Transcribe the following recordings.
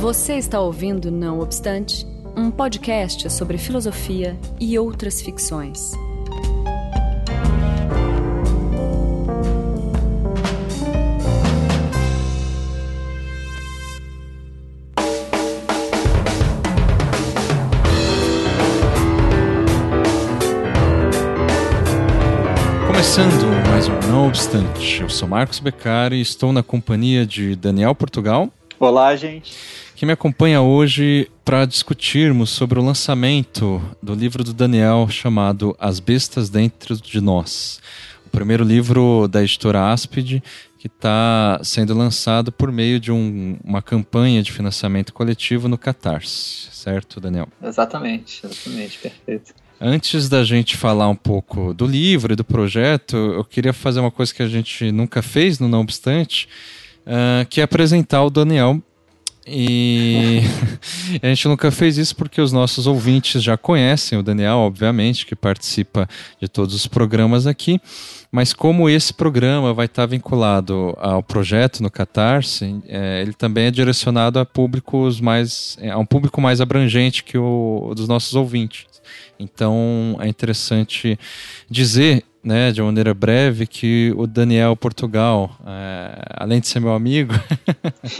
Você está ouvindo Não Obstante, um podcast sobre filosofia e outras ficções. Começando mais um Não Obstante, eu sou Marcos Beccari e estou na companhia de Daniel Portugal. Olá, gente. Que me acompanha hoje para discutirmos sobre o lançamento do livro do Daniel chamado As Bestas Dentro de Nós. O primeiro livro da editora Aspid que está sendo lançado por meio de um, uma campanha de financiamento coletivo no Catarse, certo, Daniel? Exatamente, exatamente, perfeito. Antes da gente falar um pouco do livro e do projeto, eu queria fazer uma coisa que a gente nunca fez, no Não Obstante, uh, que é apresentar o Daniel. E a gente nunca fez isso porque os nossos ouvintes já conhecem o Daniel, obviamente, que participa de todos os programas aqui. Mas como esse programa vai estar vinculado ao projeto no Catarse, é, ele também é direcionado a públicos mais, a um público mais abrangente que o dos nossos ouvintes. Então é interessante dizer, né, de uma maneira breve, que o Daniel Portugal, é, além de ser meu amigo,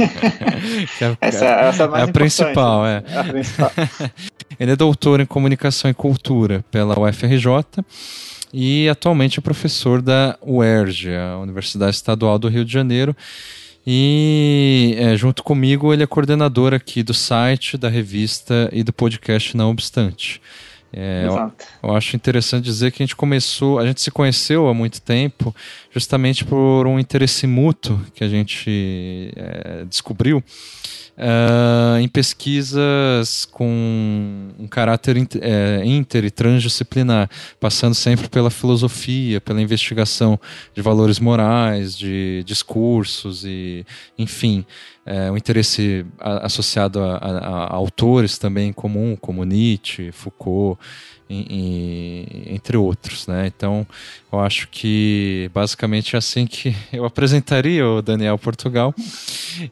é, essa, essa é, a, é a principal, é. é a principal. ele é doutor em comunicação e cultura pela UFRJ e atualmente é professor da UERJ, a Universidade Estadual do Rio de Janeiro. E é, junto comigo ele é coordenador aqui do site, da revista e do podcast Não Obstante. É, eu, eu, acho interessante dizer que a gente começou, a gente se conheceu há muito tempo, justamente por um interesse mútuo que a gente é, descobriu uh, em pesquisas com um caráter inter, é, inter e transdisciplinar, passando sempre pela filosofia, pela investigação de valores morais, de discursos e, enfim, é, um interesse associado a, a, a, autores também em comum, como Nietzsche, Foucault, em, em, entre outros, né? Então, eu acho que basicamente é assim que eu apresentaria o Daniel Portugal.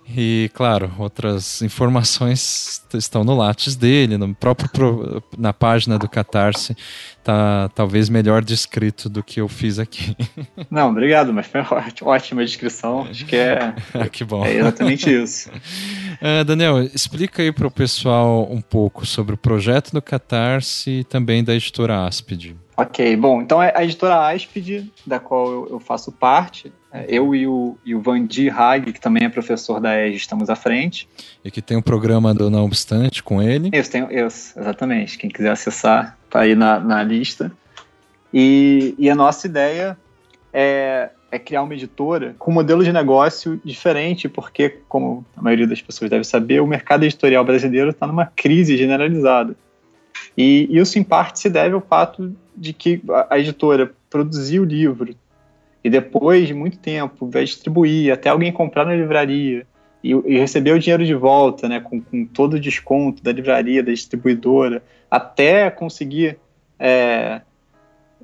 E, claro, outras informações estão no Lattes dele, no próprio na página do Catarse, tá talvez melhor descrito do que eu fiz aqui. Não, obrigado, mas foi ótima, ótima descrição. Acho que é, que bom. é exatamente isso. Uh, Daniel, explica aí para o pessoal um pouco sobre o projeto do Catarse e também da editora Aspid. Ok, bom, então é a editora Aspid, da qual eu, eu faço parte, é, eu e o, e o Vandi Hag, que também é professor da EG, estamos à frente. E que tem um programa do Não Obstante com ele. Isso, tenho, isso exatamente. Quem quiser acessar, tá aí na, na lista. E, e a nossa ideia é, é criar uma editora com um modelo de negócio diferente, porque, como a maioria das pessoas deve saber, o mercado editorial brasileiro está numa crise generalizada. E isso, em parte, se deve ao fato de que a editora produziu o livro e depois de muito tempo vai distribuir até alguém comprar na livraria e, e receber o dinheiro de volta, né, com, com, todo o desconto da livraria, da distribuidora, até conseguir é,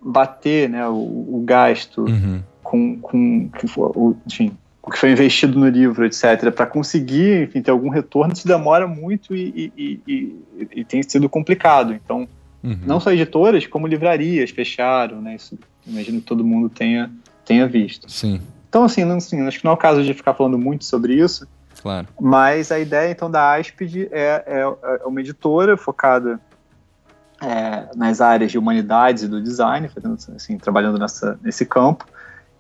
bater né, o, o gasto uhum. com, com, com, enfim, o que foi investido no livro, etc., para conseguir enfim, ter algum retorno, isso demora muito e, e, e, e tem sido complicado. Então, uhum. não só editoras, como livrarias fecharam, né? Isso imagino que todo mundo tenha, tenha visto. Sim. Então, assim, não, assim, acho que não é o caso de ficar falando muito sobre isso. Claro. Mas a ideia, então, da Aspid é, é, é uma editora focada é, nas áreas de humanidades e do design, fazendo, assim, trabalhando nessa, nesse campo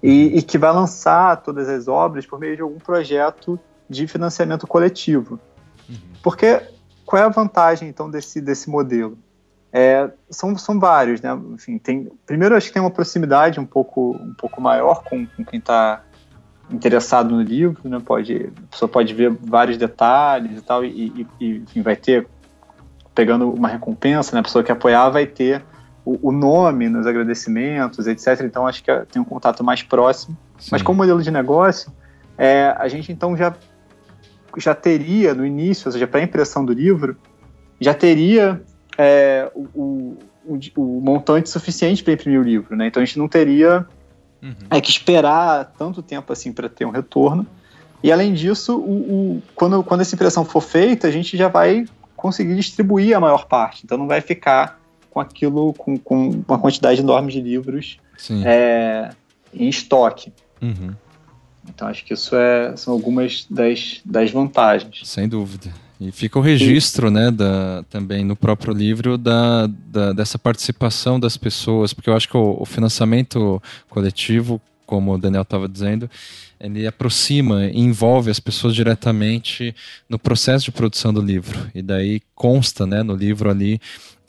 e, e, que vai lançar todas as obras por meio de algum projeto de financiamento coletivo. Uhum. Porque qual é a vantagem então desse, desse modelo? É, são, são vários, né? Enfim, tem, primeiro acho que tem uma proximidade um pouco, um pouco maior com, com quem está interessado no livro, né? Pode, a pessoa pode ver vários detalhes e tal, e, e enfim, vai ter, pegando uma recompensa, né? A pessoa que apoiar vai ter o, o, nome nos agradecimentos, etc. Então acho que tem um contato mais próximo. Sim. Mas como modelo de negócio, é, a gente então já, já teria no início, ou seja, para a impressão do livro, já teria é, o, o, o, montante suficiente para imprimir o livro. Né? Então a gente não teria uhum. é, que esperar tanto tempo assim para ter um retorno. E além disso, o, o, quando, quando essa impressão for feita, a gente já vai conseguir distribuir a maior parte. Então não vai ficar com aquilo, com, com uma quantidade enorme de livros é, em estoque. Uhum. Então acho que isso é, são algumas das, das vantagens. Sem dúvida. E fica o registro, né, da, também no próprio livro da, da, dessa participação das pessoas, porque eu acho que o, o financiamento coletivo, como o Daniel estava dizendo, ele aproxima e envolve as pessoas diretamente no processo de produção do livro. E daí consta, né, no livro ali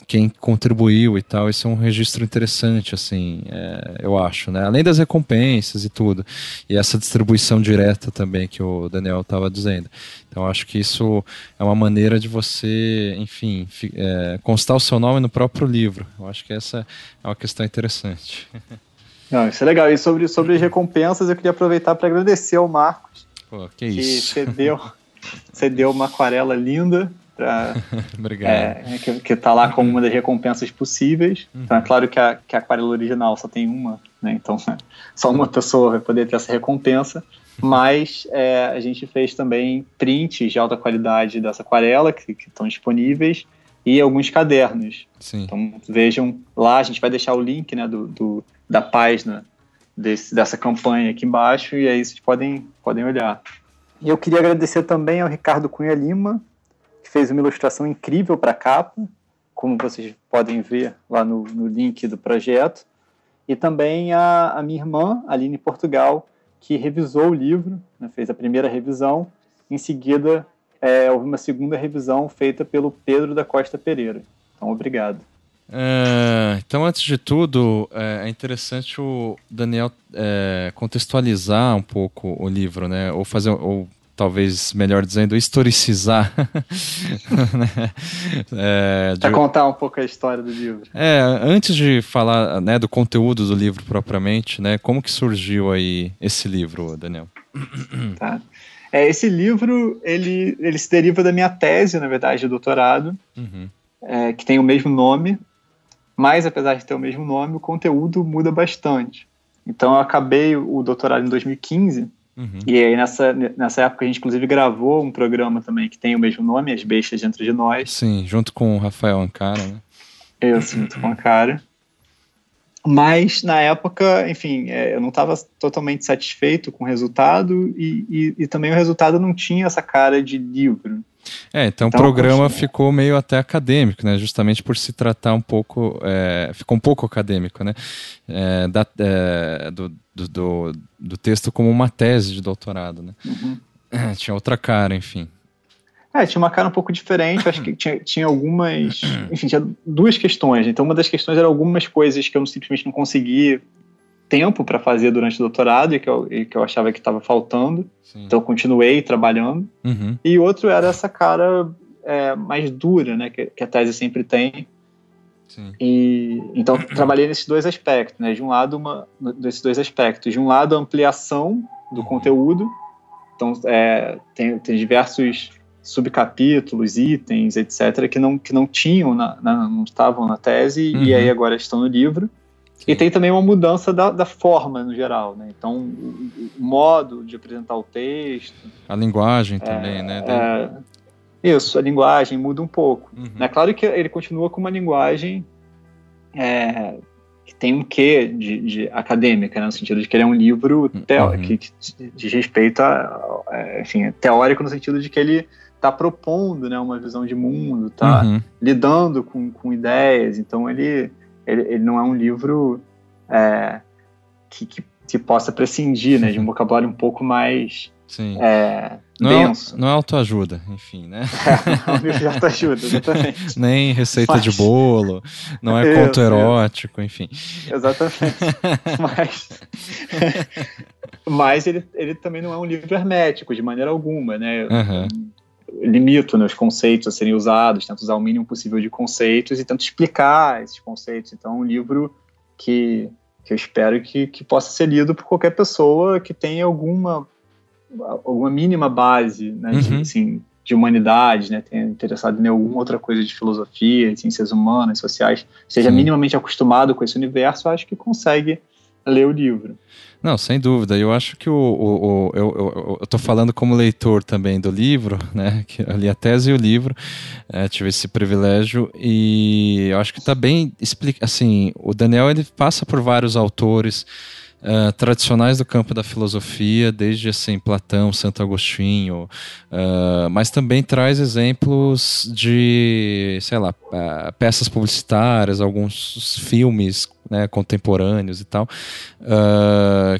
quem contribuiu e tal. Isso é um registro interessante, assim, é, eu acho, né? Além das recompensas e tudo. E essa distribuição direta também que o Daniel estava dizendo. Então, acho que isso é uma maneira de você, enfim, é, constar o seu nome no próprio livro. Eu acho que essa é uma questão interessante. Não, isso é legal. E sobre, sobre as recompensas, eu queria aproveitar para agradecer ao Marcos. Pô, que, que isso. cedeu, cedeu uma aquarela linda Pra, Obrigado. É, que, que tá lá como uma das recompensas possíveis. Uhum. Então é claro que a, que a aquarela original só tem uma, né? Então só uma pessoa vai poder ter essa recompensa. Mas é, a gente fez também prints de alta qualidade dessa aquarela que estão disponíveis e alguns cadernos. Sim. Então vejam lá, a gente vai deixar o link né, do, do da página desse, dessa campanha aqui embaixo e aí vocês podem, podem olhar. E eu queria agradecer também ao Ricardo Cunha Lima, que fez uma ilustração incrível para a capa, como vocês podem ver lá no, no link do projeto, e também a, a, minha irmã, Aline Portugal, que revisou o livro, né, fez a primeira revisão, em seguida é, houve uma segunda revisão feita pelo Pedro da Costa Pereira. Então, obrigado. É, então, antes de tudo, é, é interessante o Daniel é, contextualizar um pouco o livro, né? Ou fazer, ou talvez melhor dizendo, historicizar. né? é, de... contar um pouco a história do livro. É, antes de falar né, do conteúdo do livro propriamente, né, como que surgiu aí esse livro, Daniel? Tá. É, esse livro, ele, ele se deriva da minha tese, na verdade, de doutorado, uhum. é, que tem o mesmo nome, mas apesar de ter o mesmo nome, o conteúdo muda bastante. Então eu acabei o doutorado em 2015, Uhum. E aí nessa, nessa época a gente inclusive gravou um programa também que tem o mesmo nome, As Bestas Dentro de Nós. Sim, junto com o Rafael Ancara, né? Eu, sim, junto com a cara. Mas na época, enfim, é, eu não estava totalmente satisfeito com o resultado e, e, e, também o resultado não tinha essa cara de livro. É, então, então o programa ficou meio até acadêmico, né? Justamente por se tratar um pouco, é, ficou um pouco acadêmico, né? É, da, é, do, do, do, do, texto como uma tese de doutorado, né? Uhum. tinha outra cara, enfim. É, tinha uma cara um pouco diferente, acho que tinha, tinha algumas, enfim, tinha duas questões. Então, uma das questões era algumas coisas que eu simplesmente não consegui tempo para fazer durante o doutorado e que eu, e que eu achava que estava faltando. Sim. Então, eu continuei trabalhando. Uhum. E outro era essa cara é, mais dura, né, que, que, a tese sempre tem. Sim. E então trabalhei nesses dois aspectos, né? De um lado uma desses dois aspectos, de um lado a ampliação do uhum. conteúdo. Então é, tem, tem diversos subcapítulos, itens, etc., que não, que não tinham, na, na não estavam na tese uhum. e aí agora estão no livro. Sim. E tem também uma mudança da, da forma no geral, né? Então, o, o, modo de apresentar o texto. A linguagem também, é, né? É, isso, a linguagem muda um pouco. Uhum. É claro que ele continua com uma linguagem é, que tem um quê de, de, acadêmica, né? no sentido de que ele é um livro uhum. que, que diz respeito a, a, enfim, teórico no sentido de que ele está propondo né, uma visão de mundo, está uhum. lidando com, com ideias, então ele ele, ele não é um livro é, que, que, que, possa prescindir né, de um vocabulário um pouco mais é, não é denso. É, não é autoajuda, enfim, né? É, não é um livro de autoajuda, exatamente. Nem receita Mas... de bolo, não é conto erótico, enfim. Exatamente. Mas, Mas ele, ele também não é um livro hermético, de maneira alguma, né? Uhum limito né, os conceitos a serem usados, tento usar o mínimo possível de conceitos e tento explicar esses conceitos. Então, é um livro que, que eu espero que, que possa ser lido por qualquer pessoa que tenha alguma, alguma mínima base né, uhum. de, assim, de humanidade, né, tenha interessado em alguma outra coisa de filosofia, de ciências humanas, sociais, seja minimamente acostumado com esse universo, acho que consegue ler o livro. Não, sem dúvida. Eu acho que o, o, o eu, estou falando como leitor também do livro, né? Que eu li a tese e o livro, é, tive esse privilégio e eu acho que está bem explica. Assim, o Daniel ele passa por vários autores uh, tradicionais do campo da filosofia, desde assim Platão, Santo Agostinho, uh, mas também traz exemplos de, sei lá, uh, peças publicitárias, alguns filmes né, contemporâneos e tal,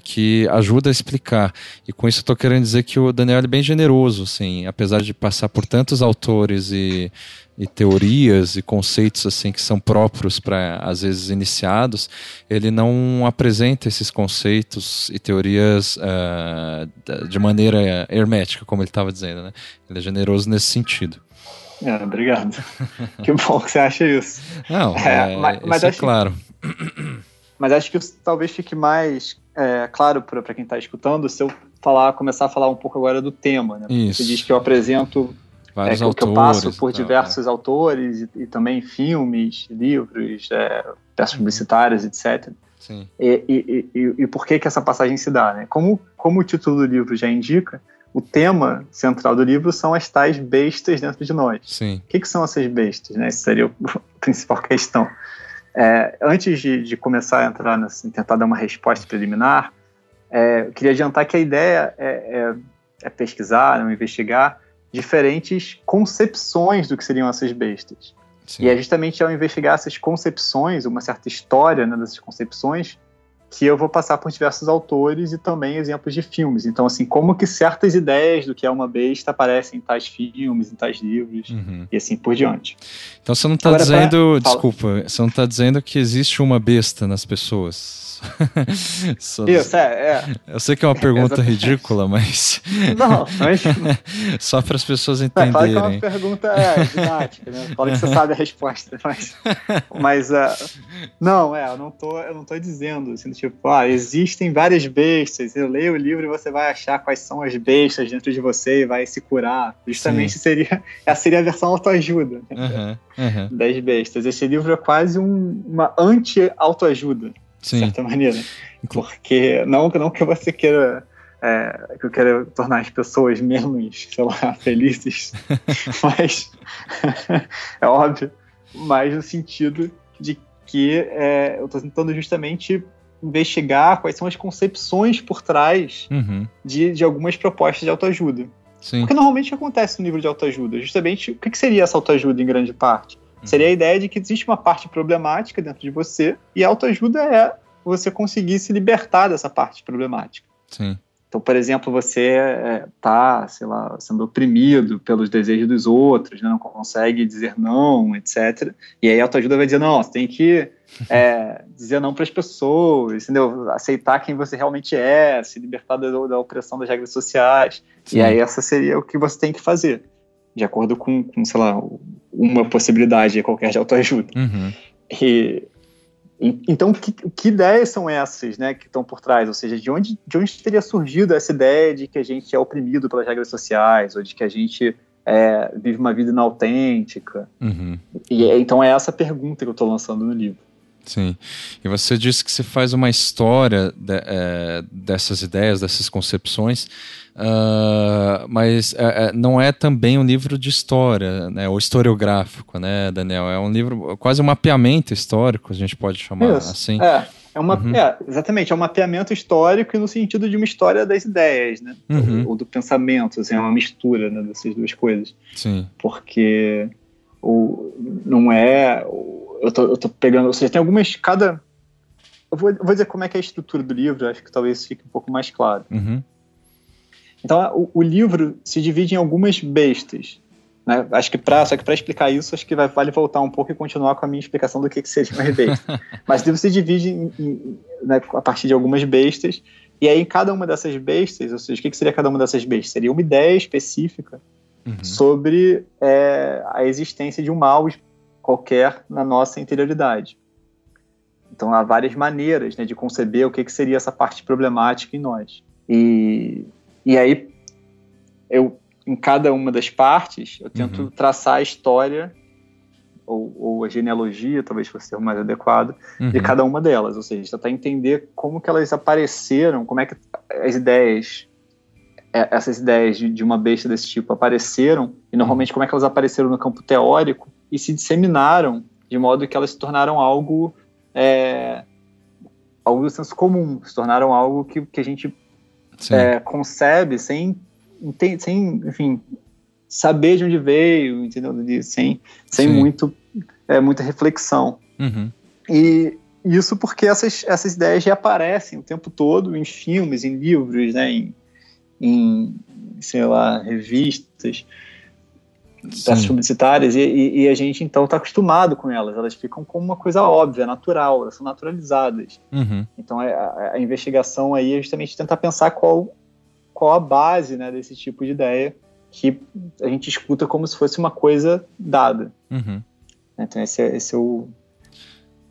que ajuda a explicar. E com isso eu estou querendo dizer que o Daniel é bem generoso, assim, apesar de passar por tantos autores e e teorias e conceitos assim que são próprios para às vezes iniciados, ele não apresenta esses conceitos e teorias uh, de maneira hermética, como ele estava dizendo, né? Ele é generoso nesse sentido. É, obrigado. que bom que você acha isso. Não, é, é, mas, mas é acho, é claro. Mas acho que talvez fique mais é, claro para quem está escutando se eu falar, começar a falar um pouco agora do tema. Né? Isso. Você diz que eu apresento Vários é, autores. Que eu passo por diversos autores e, e, também filmes, livros, é, peças publicitárias, etc. Sim. E, e, e, e, por que que essa passagem se dá? Né? Como, como o título do livro já indica, o tema central do livro são as tais bestas dentro de nós. Sim. O que, que são essas bestas? Né? Essa seria a principal questão. É, antes de, de, começar a entrar nessa, tentar dar uma resposta preliminar, é, eu queria adiantar que a ideia é, é, é pesquisar, não investigar diferentes concepções do que seriam essas bestas. Sim. E é justamente ao investigar essas concepções, uma certa história né, dessas concepções, que eu vou passar por diversos autores e também exemplos de filmes. Então, assim, como que certas ideias do que é uma besta aparecem em tais filmes, em tais livros uhum. e assim por diante. Então você não está dizendo, pra... desculpa, você não está dizendo que existe uma besta nas pessoas. Só... Isso, é, é, Eu sei que é uma pergunta ridícula, mas. Não, mas. Só para as pessoas entenderem. É, claro que é uma pergunta é, didática, né? Fala que você sabe a resposta, mas. Mas. Uh... Não, é, eu não, tô, eu não tô dizendo, assim, tipo, ah, existem várias bestas. Eu leio o livro e você vai achar quais são as bestas dentro de você e vai se curar. Justamente Sim. seria. Essa seria a versão autoajuda. Uhum, uhum. Das bestas. Esse livro é quase um, uma anti-autoajuda. De certa maneira. Porque não, não que você queira é, que eu quero tornar as pessoas menos, sei lá, felizes, mas é óbvio, mas no sentido de que é, eu estou tentando justamente investigar quais são as concepções por trás uhum. de, de algumas propostas de autoajuda. Sim. Porque normalmente acontece no livro de autoajuda. Justamente, o que, que seria essa autoajuda em grande parte? Uhum. Seria a ideia de que existe uma parte problemática dentro de você e a autoajuda é você conseguir se libertar dessa parte problemática. Sim. Então, por exemplo, você está, é, sei lá, sendo oprimido pelos desejos dos outros, né? não consegue dizer não, etc. E aí a autoajuda vai dizer, não, você tem que é, dizer não para as pessoas, entendeu? Aceitar quem você realmente é, se libertar da, da opressão das regras sociais. Sim. E aí essa seria o que você tem que fazer, de acordo com, com sei lá, uma possibilidade qualquer de autoajuda. Uhum. E então, que, que ideias são essas né, que estão por trás? Ou seja, de onde, de onde teria surgido essa ideia de que a gente é oprimido pelas regras sociais, ou de que a gente é, vive uma vida inautêntica? Uhum. E, então, é essa pergunta que eu estou lançando no livro. Sim. E você disse que você faz uma história de, é, dessas ideias, dessas concepções, uh, mas é, é, não é também um livro de história, né, ou historiográfico, né, Daniel? É um livro, quase um mapeamento histórico, a gente pode chamar Isso. assim. É. É uma, uhum. é, exatamente, é um mapeamento histórico e no sentido de uma história das ideias, né? Uhum. Ou, ou, do pensamento, assim, é uma mistura né, dessas duas coisas. Sim. Porque o, não é. O, eu tô, eu tô pegando, ou seja, tem algumas, cada, eu vou, eu vou dizer como é que é a estrutura do livro, acho que talvez fique um pouco mais claro. Uhum. Então, o, o, livro se divide em algumas bestas, né? Acho que para só que para explicar isso, acho que vai, vale voltar um pouco e continuar com a minha explicação do que, que seria uma besta. Mas o livro se divide em, em, né, a partir de algumas bestas, e aí em cada uma dessas bestas, ou seja, o que, que seria cada uma dessas bestas? Seria uma ideia específica uhum. sobre é, a existência de um mal qualquer na nossa interioridade. Então há várias maneiras né, de conceber o que, que seria essa parte problemática em nós. E, e aí, eu, em cada uma das partes, eu tento uhum. traçar a história ou, ou, a genealogia, talvez fosse o mais adequado, uhum. de cada uma delas. Ou seja, tentar entender como que elas apareceram, como é que as ideias, é, essas ideias de, de uma besta desse tipo apareceram, e normalmente como é que elas apareceram no campo teórico e se disseminaram de modo que elas se tornaram algo é, algo do senso comum, se tornaram algo que, que a gente é, concebe sem, sem, enfim, saber de onde veio, entendeu? Sem, sem muito, é, muita reflexão. Uhum. E isso porque essas, essas ideias já aparecem o tempo todo em filmes, em livros, né, em, em sei lá, revistas, peças publicitárias, e, e, e, a gente então está acostumado com elas, elas ficam como uma coisa óbvia, natural, elas são naturalizadas. Uhum. Então a, a, a, investigação aí é justamente tentar pensar qual, qual a base né, desse tipo de ideia que a gente escuta como se fosse uma coisa dada. Uhum. Então esse é, esse é o,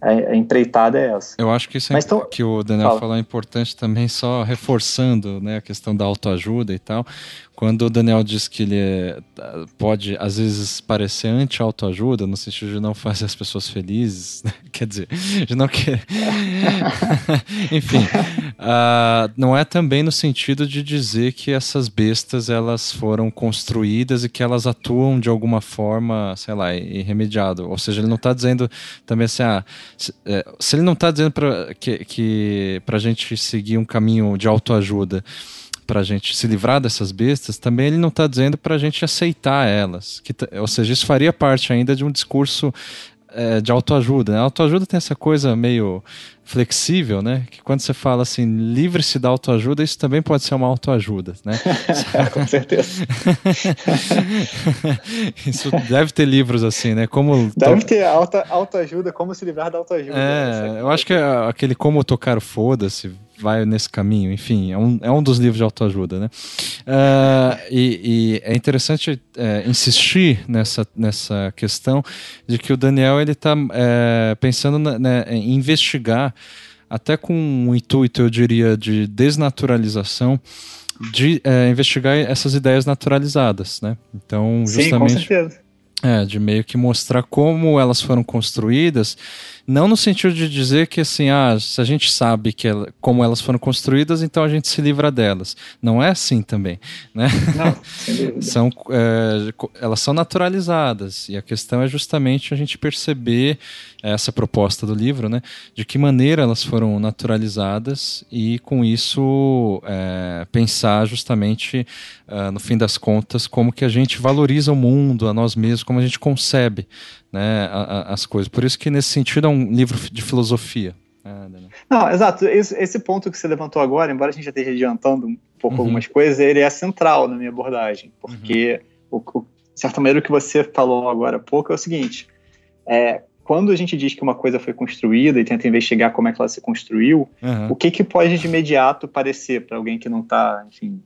a, empreitada é essa. Eu acho que isso é então, que o Daniel fala. falou é importante também, só reforçando né, a questão da autoajuda e tal. Quando o Daniel diz que ele é, pode, às vezes, parecer anti-autoajuda, no sentido de não fazer as pessoas felizes, né? quer dizer, de não querer. Enfim, uh, não é também no sentido de dizer que essas bestas elas foram construídas e que elas atuam de alguma forma, sei lá, irremediado. Ou seja, ele não está dizendo também assim, ah, se, é, se ele não está dizendo para que, que a gente seguir um caminho de autoajuda para a gente se livrar dessas bestas, também ele não está dizendo para a gente aceitar elas. Que, ou seja, isso faria parte ainda de um discurso é, de autoajuda. Né? A autoajuda tem essa coisa meio flexível, né? Que quando você fala assim, livre-se da autoajuda, isso também pode ser uma autoajuda, né? Com certeza. isso deve ter livros assim, né? Como deve to... ter auto, autoajuda, como se livrar da autoajuda. É, né? eu acho que é aquele como tocar o foda-se vai nesse caminho, enfim, é um, é um dos livros de autoajuda, né? Uh, e, e, é interessante é, insistir nessa, nessa questão de que o Daniel ele está é, pensando na, né, em investigar, até com um intuito, eu diria, de desnaturalização, de é, investigar essas ideias naturalizadas, né? Então, justamente. Sim, com certeza. É, de meio que mostrar como elas foram construídas não no sentido de dizer que assim, ah, se a gente sabe que ela, como elas foram construídas, então a gente se livra delas. Não é assim também, né? Não, são, é, elas são naturalizadas e a questão é justamente a gente perceber essa proposta do livro, né? De que maneira elas foram naturalizadas e com isso é, pensar justamente uh, no fim das contas como que a gente valoriza o mundo, a nós mesmos, como a gente concebe né, a, a, as coisas. Por isso que nesse sentido é um livro de filosofia. Né, Não, exato. Esse, esse, ponto que você levantou agora, embora a gente já esteja adiantando um pouco uhum. algumas coisas, ele é central na minha abordagem, porque uhum. o, o, de certa maneira o que você falou agora há pouco é o seguinte: é, quando a gente diz que uma coisa foi construída e tenta investigar como é que ela se construiu, uhum. o que, que pode de imediato parecer para alguém que não está, enfim,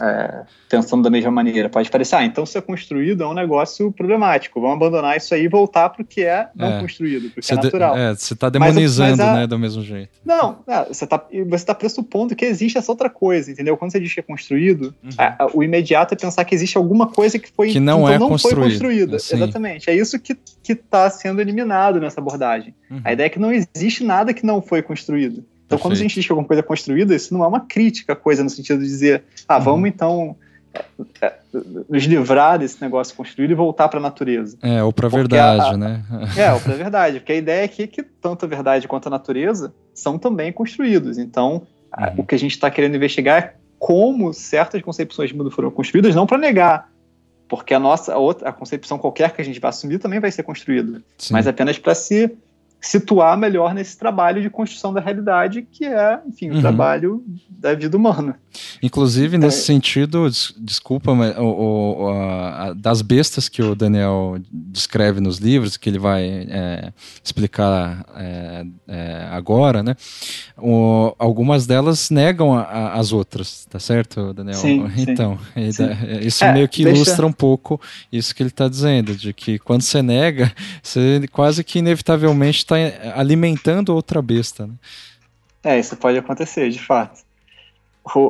é, pensando da mesma maneira. Pode parecer, ah, então ser construído é um negócio problemático, vamos abandonar isso aí e voltar para o que é não é. construído, porque é natural. De, é, você está demonizando, mas, mas a, né, do mesmo jeito. Não, é, você está você tá pressupondo que existe essa outra coisa, entendeu? Quando você diz que é construído, uhum. o imediato é pensar que existe alguma coisa que foi que não, então é não construído. foi construída. Assim. Exatamente. É isso que está sendo eliminado nessa abordagem. Uhum. A ideia é que não existe nada que não foi construído. Então, Perfeito. quando a gente diz que alguma coisa é construída, isso não é uma crítica à coisa, no sentido de dizer, ah, uhum. vamos então é, é, nos livrar desse negócio construído e voltar para a natureza. É, ou para a verdade, né? É, ou para a verdade, porque a ideia aqui é que tanto a verdade quanto a natureza são também construídos. Então, uhum. o que a gente está querendo investigar é como certas concepções de mundo foram construídas, não para negar, porque a nossa a outra a concepção qualquer que a gente vai assumir também vai ser construída, Sim. mas apenas para se situar melhor nesse trabalho de construção da realidade, que é, enfim, o uhum. trabalho da vida humana. Inclusive, nesse é. sentido, des desculpa, mas, o, o, a, das bestas que o Daniel descreve nos livros, que ele vai é, explicar é, é agora, né? O, algumas delas negam a, a, as outras, tá certo, Daniel? Sim, então, sim. Sim. isso é, meio que deixa... ilustra um pouco isso que ele está dizendo, de que quando você nega, você quase que inevitavelmente está alimentando outra besta. Né? É, isso pode acontecer, de fato.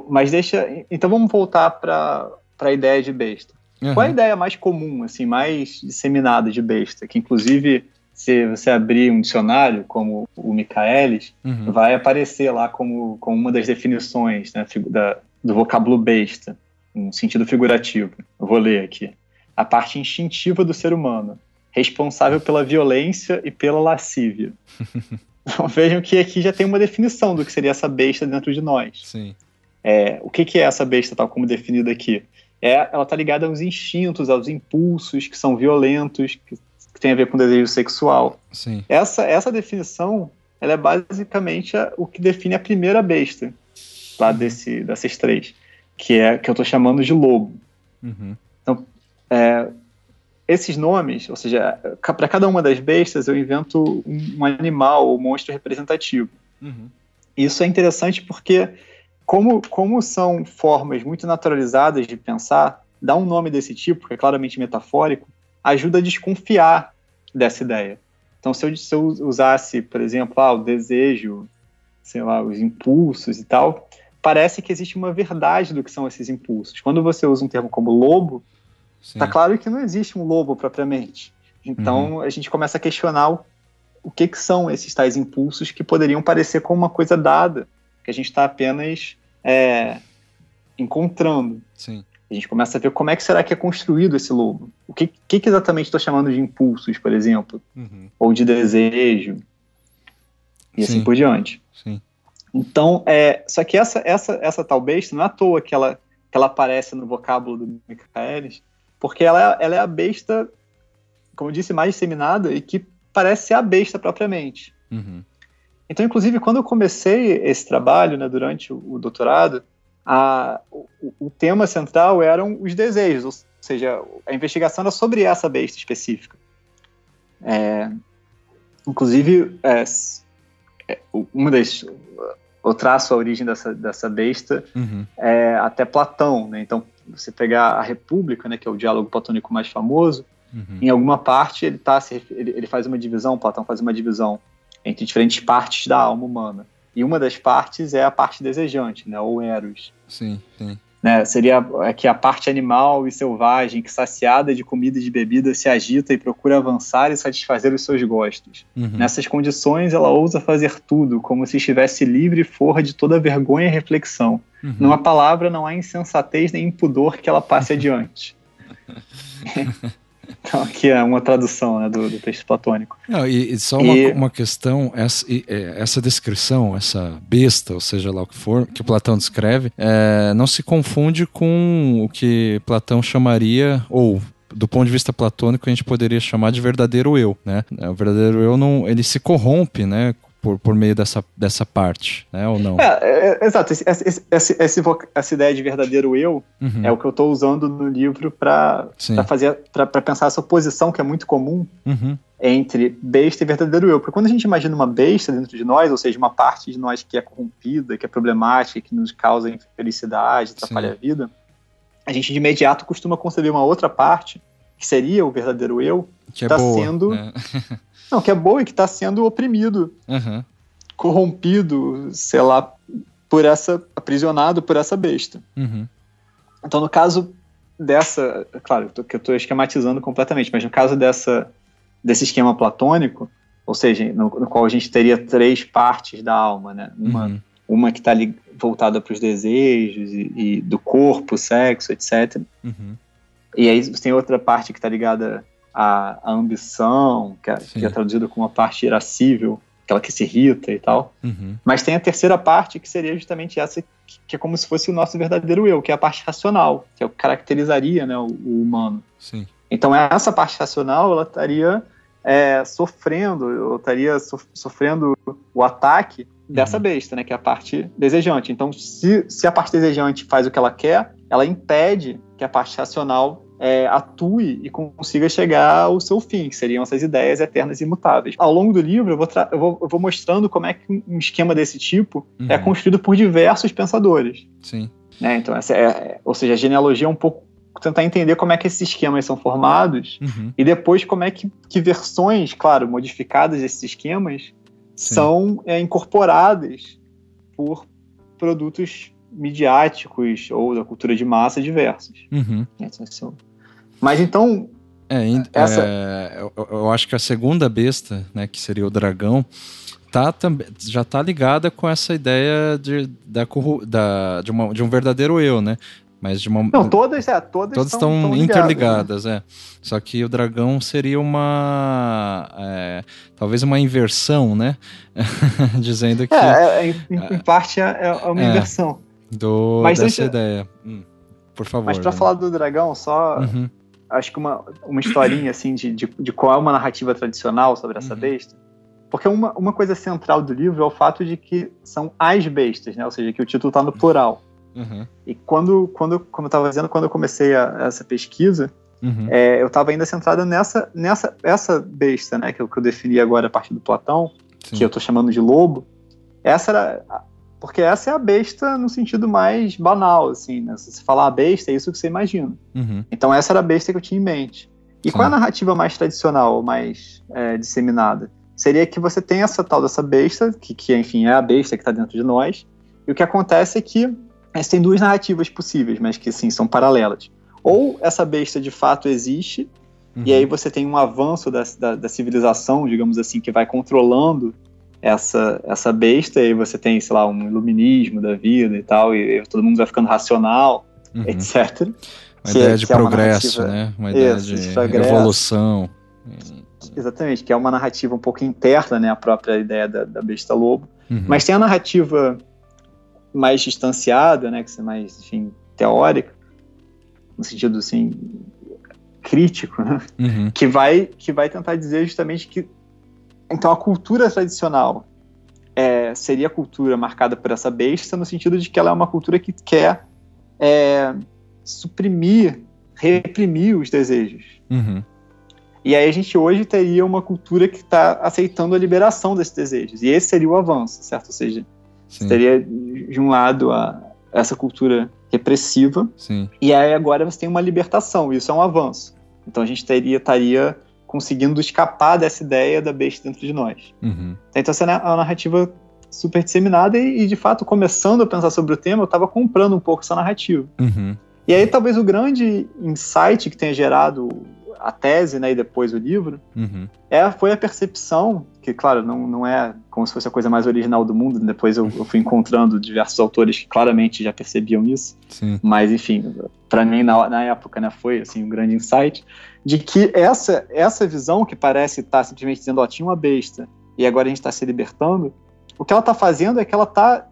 Mas deixa. Então vamos voltar para a ideia de besta. Uhum. Qual é a ideia mais comum, assim, mais disseminada de besta? Que inclusive, se você abrir um dicionário, como o Michaelis, uhum. vai aparecer lá como, como uma das definições né, da, do vocábulo besta, um sentido figurativo. Eu vou ler aqui. A parte instintiva do ser humano, responsável pela violência e pela lascívia. Então vejam que aqui já tem uma definição do que seria essa besta dentro de nós. Sim. É, o que, que é essa besta, tal como definida aqui? É, ela está ligada aos instintos, aos impulsos que são violentos, que, que tem a ver com desejo sexual. Sim. Essa, essa definição ela é basicamente a, o que define a primeira besta lá desse, dessas três, que é que eu estou chamando de lobo. Uhum. Então, é, esses nomes, ou seja, para cada uma das bestas eu invento um, um animal ou monstro representativo. Uhum. Isso é interessante porque, como, como são formas muito naturalizadas de pensar, dar um nome desse tipo, que é claramente metafórico, ajuda a desconfiar dessa ideia. Então, se eu, se eu usasse, por exemplo, ah, o desejo, sei lá, os impulsos e tal, parece que existe uma verdade do que são esses impulsos. Quando você usa um termo como lobo, Está claro que não existe um lobo propriamente. Então uhum. a gente começa a questionar o, que, que são esses tais impulsos que poderiam parecer como uma coisa dada, que a gente está apenas é, encontrando. Sim. A gente começa a ver como é que será que é construído esse lobo. O que, que, que exatamente estou chamando de impulsos, por exemplo? Uhum. Ou de desejo. E assim Sim. assim por diante. Sim. Então, é, só que essa, essa, essa tal besta não é à toa que ela, que ela aparece no vocábulo do Michaelis, porque ela, ela é a besta, como eu disse, mais disseminada e que parece ser a besta propriamente. Uhum. Então, inclusive, quando eu comecei esse trabalho, né, durante o, o doutorado, a, o, o, tema central eram os desejos, ou seja, a investigação era sobre essa besta específica. É, inclusive, é, é uma das eu traço a origem dessa, dessa besta uhum. é até Platão, né? Então, você pegar a República, né, que é o diálogo platônico mais famoso, uhum. em alguma parte ele, tá, ele, ele faz uma divisão, Platão faz uma divisão entre diferentes partes da alma humana. E uma das partes é a parte desejante, né, ou eros. Sim, sim. Né, seria aqui a parte animal e selvagem, que saciada de comida e de bebida se agita e procura avançar e satisfazer os seus gostos. Uhum. Nessas condições, ela ousa fazer tudo, como se estivesse livre e forra de toda vergonha e reflexão. Uhum. Numa palavra, não há insensatez nem impudor que ela passe adiante. Então, aqui é uma tradução né, do, do, texto platônico. Não, e, e só uma, e... uma questão: essa, é, essa descrição, essa besta, ou seja lá o que for, que Platão descreve, é, não se confunde com o que Platão chamaria, ou do ponto de vista platônico, a gente poderia chamar de verdadeiro eu, né? O verdadeiro eu não, ele se corrompe, né? Por, por meio dessa, dessa parte, né? Ou não? É, é, é exato. Esse, esse, esse, essa ideia de verdadeiro eu uhum. é o que eu estou usando no livro para fazer para pensar essa oposição que é muito comum uhum. entre besta e verdadeiro eu. Porque quando a gente imagina uma besta dentro de nós, ou seja, uma parte de nós que é corrompida, que é problemática, que nos causa infelicidade, atrapalha Sim. a vida, a gente de imediato costuma conceber uma outra parte que seria o verdadeiro eu, que está sendo né? Não, que é boa e que está sendo oprimido, uhum. corrompido, sei lá, por essa, aprisionado por essa besta. Uhum. Então, no caso dessa, claro, que eu estou esquematizando completamente, mas no caso dessa, desse esquema platônico, ou seja, no, no qual a gente teria três partes da alma, né? Uma, uhum. uma que está voltada para os desejos e, e, do corpo, sexo, etc. Uhum. E aí tem outra parte que está ligada a, a ambição, que é, que é traduzida como uma parte irascível, aquela que se irrita e tal. Uhum. Mas tem a terceira parte, que seria justamente essa, que, que, é como se fosse o nosso verdadeiro eu, que é a parte racional, que é o que caracterizaria né, o, o humano. Sim. Então, essa parte racional, ela estaria é, sofrendo, ou estaria so, sofrendo o ataque dessa uhum. besta, né, que é a parte desejante. Então, se, se a parte desejante faz o que ela quer, ela impede que a parte racional é, atue e consiga chegar ao seu fim, que seriam essas ideias eternas e imutáveis. Ao longo do livro, eu vou, eu vou, eu vou mostrando como é que um esquema desse tipo é uhum. é construído por diversos pensadores. Sim. Né? Então, essa é, é, ou seja, a genealogia é um pouco tentar entender como é que esses esquemas são formados uhum. e depois como é que, que versões, claro, modificadas desses esquemas Sim. são é, incorporadas por produtos midiáticos ou da cultura de massa diversos. Uhum. Esse é o Mas então. É, essa... É, eu, eu, acho que a segunda besta, né, que seria o dragão, tá, já tá ligada com essa ideia de, da, da, de, uma, de um verdadeiro eu, né? Mas de uma. Não, todas, é, todas, todas estão, estão interligadas, né? é. Só que o dragão seria uma. É, talvez uma inversão, né? Dizendo que. É, é em, em, parte é, é uma é, inversão. Do, Mas dessa deixa... ideia. Hum, por favor. Mas pra né? falar do dragão, só. Uhum. Acho que uma, uma historinha, assim, de, de, de, qual é uma narrativa tradicional sobre essa uhum. besta. Porque uma, uma coisa central do livro é o fato de que são as bestas, né? Ou seja, que o título está no plural. Uhum. E quando, quando, como eu estava dizendo, quando eu comecei a, essa pesquisa, uhum. é, eu estava ainda centrado nessa, nessa essa besta, né, que eu, que eu defini agora a partir do Platão, Sim. que eu estou chamando de lobo. Essa era, porque essa é a besta no sentido mais banal, assim, né? Se você falar a besta, é isso que você imagina. Uhum. Então essa era a besta que eu tinha em mente. E Sim. qual é a narrativa mais tradicional, mais é, disseminada? Seria que você tem essa tal dessa besta, que, que enfim, é a besta que está dentro de nós, e o que acontece é que mas tem duas narrativas possíveis, mas que sim, são paralelas. Ou essa besta de fato existe, uhum. e aí você tem um avanço da, da, da, civilização, digamos assim, que vai controlando essa, essa besta, e aí você tem, sei lá, um iluminismo da vida e tal, e, e todo mundo vai ficando racional, uhum. etc. Uma que, ideia de progresso, uma né? Uma ideia Isso, de progresso. evolução. Exatamente, que é uma narrativa um pouco interna, né? A própria ideia da, da besta lobo. Uhum. Mas tem a narrativa mais distanciada, né, que ser mais, enfim, teórica, no sentido assim crítico, né? uhum. que vai que vai tentar dizer justamente que então a cultura tradicional é, seria a cultura marcada por essa besta no sentido de que ela é uma cultura que quer é, suprimir, reprimir os desejos. Uhum. E aí a gente hoje teria uma cultura que está aceitando a liberação desses desejos. E esse seria o avanço, certo? Ou seja, Sim. Teria, de um lado, a, essa cultura repressiva, Sim. e aí agora você tem uma libertação, isso é um avanço. Então a gente teria, estaria conseguindo escapar dessa ideia da besta dentro de nós. Uhum. Então essa é uma narrativa super disseminada e, e, de fato, começando a pensar sobre o tema, eu estava comprando um pouco essa narrativa. Uhum. E aí talvez o grande insight que tenha gerado a tese, né, e depois o livro, uhum. é, foi a percepção, que claro, não, não é como se fosse a coisa mais original do mundo, depois eu, eu fui encontrando diversos autores que claramente já percebiam isso, Sim. mas enfim, para mim na, na época, né, foi assim, um grande insight, de que essa, essa visão que parece estar simplesmente dizendo, ó, tinha uma besta, e agora a gente está se libertando, o que ela está fazendo é que ela está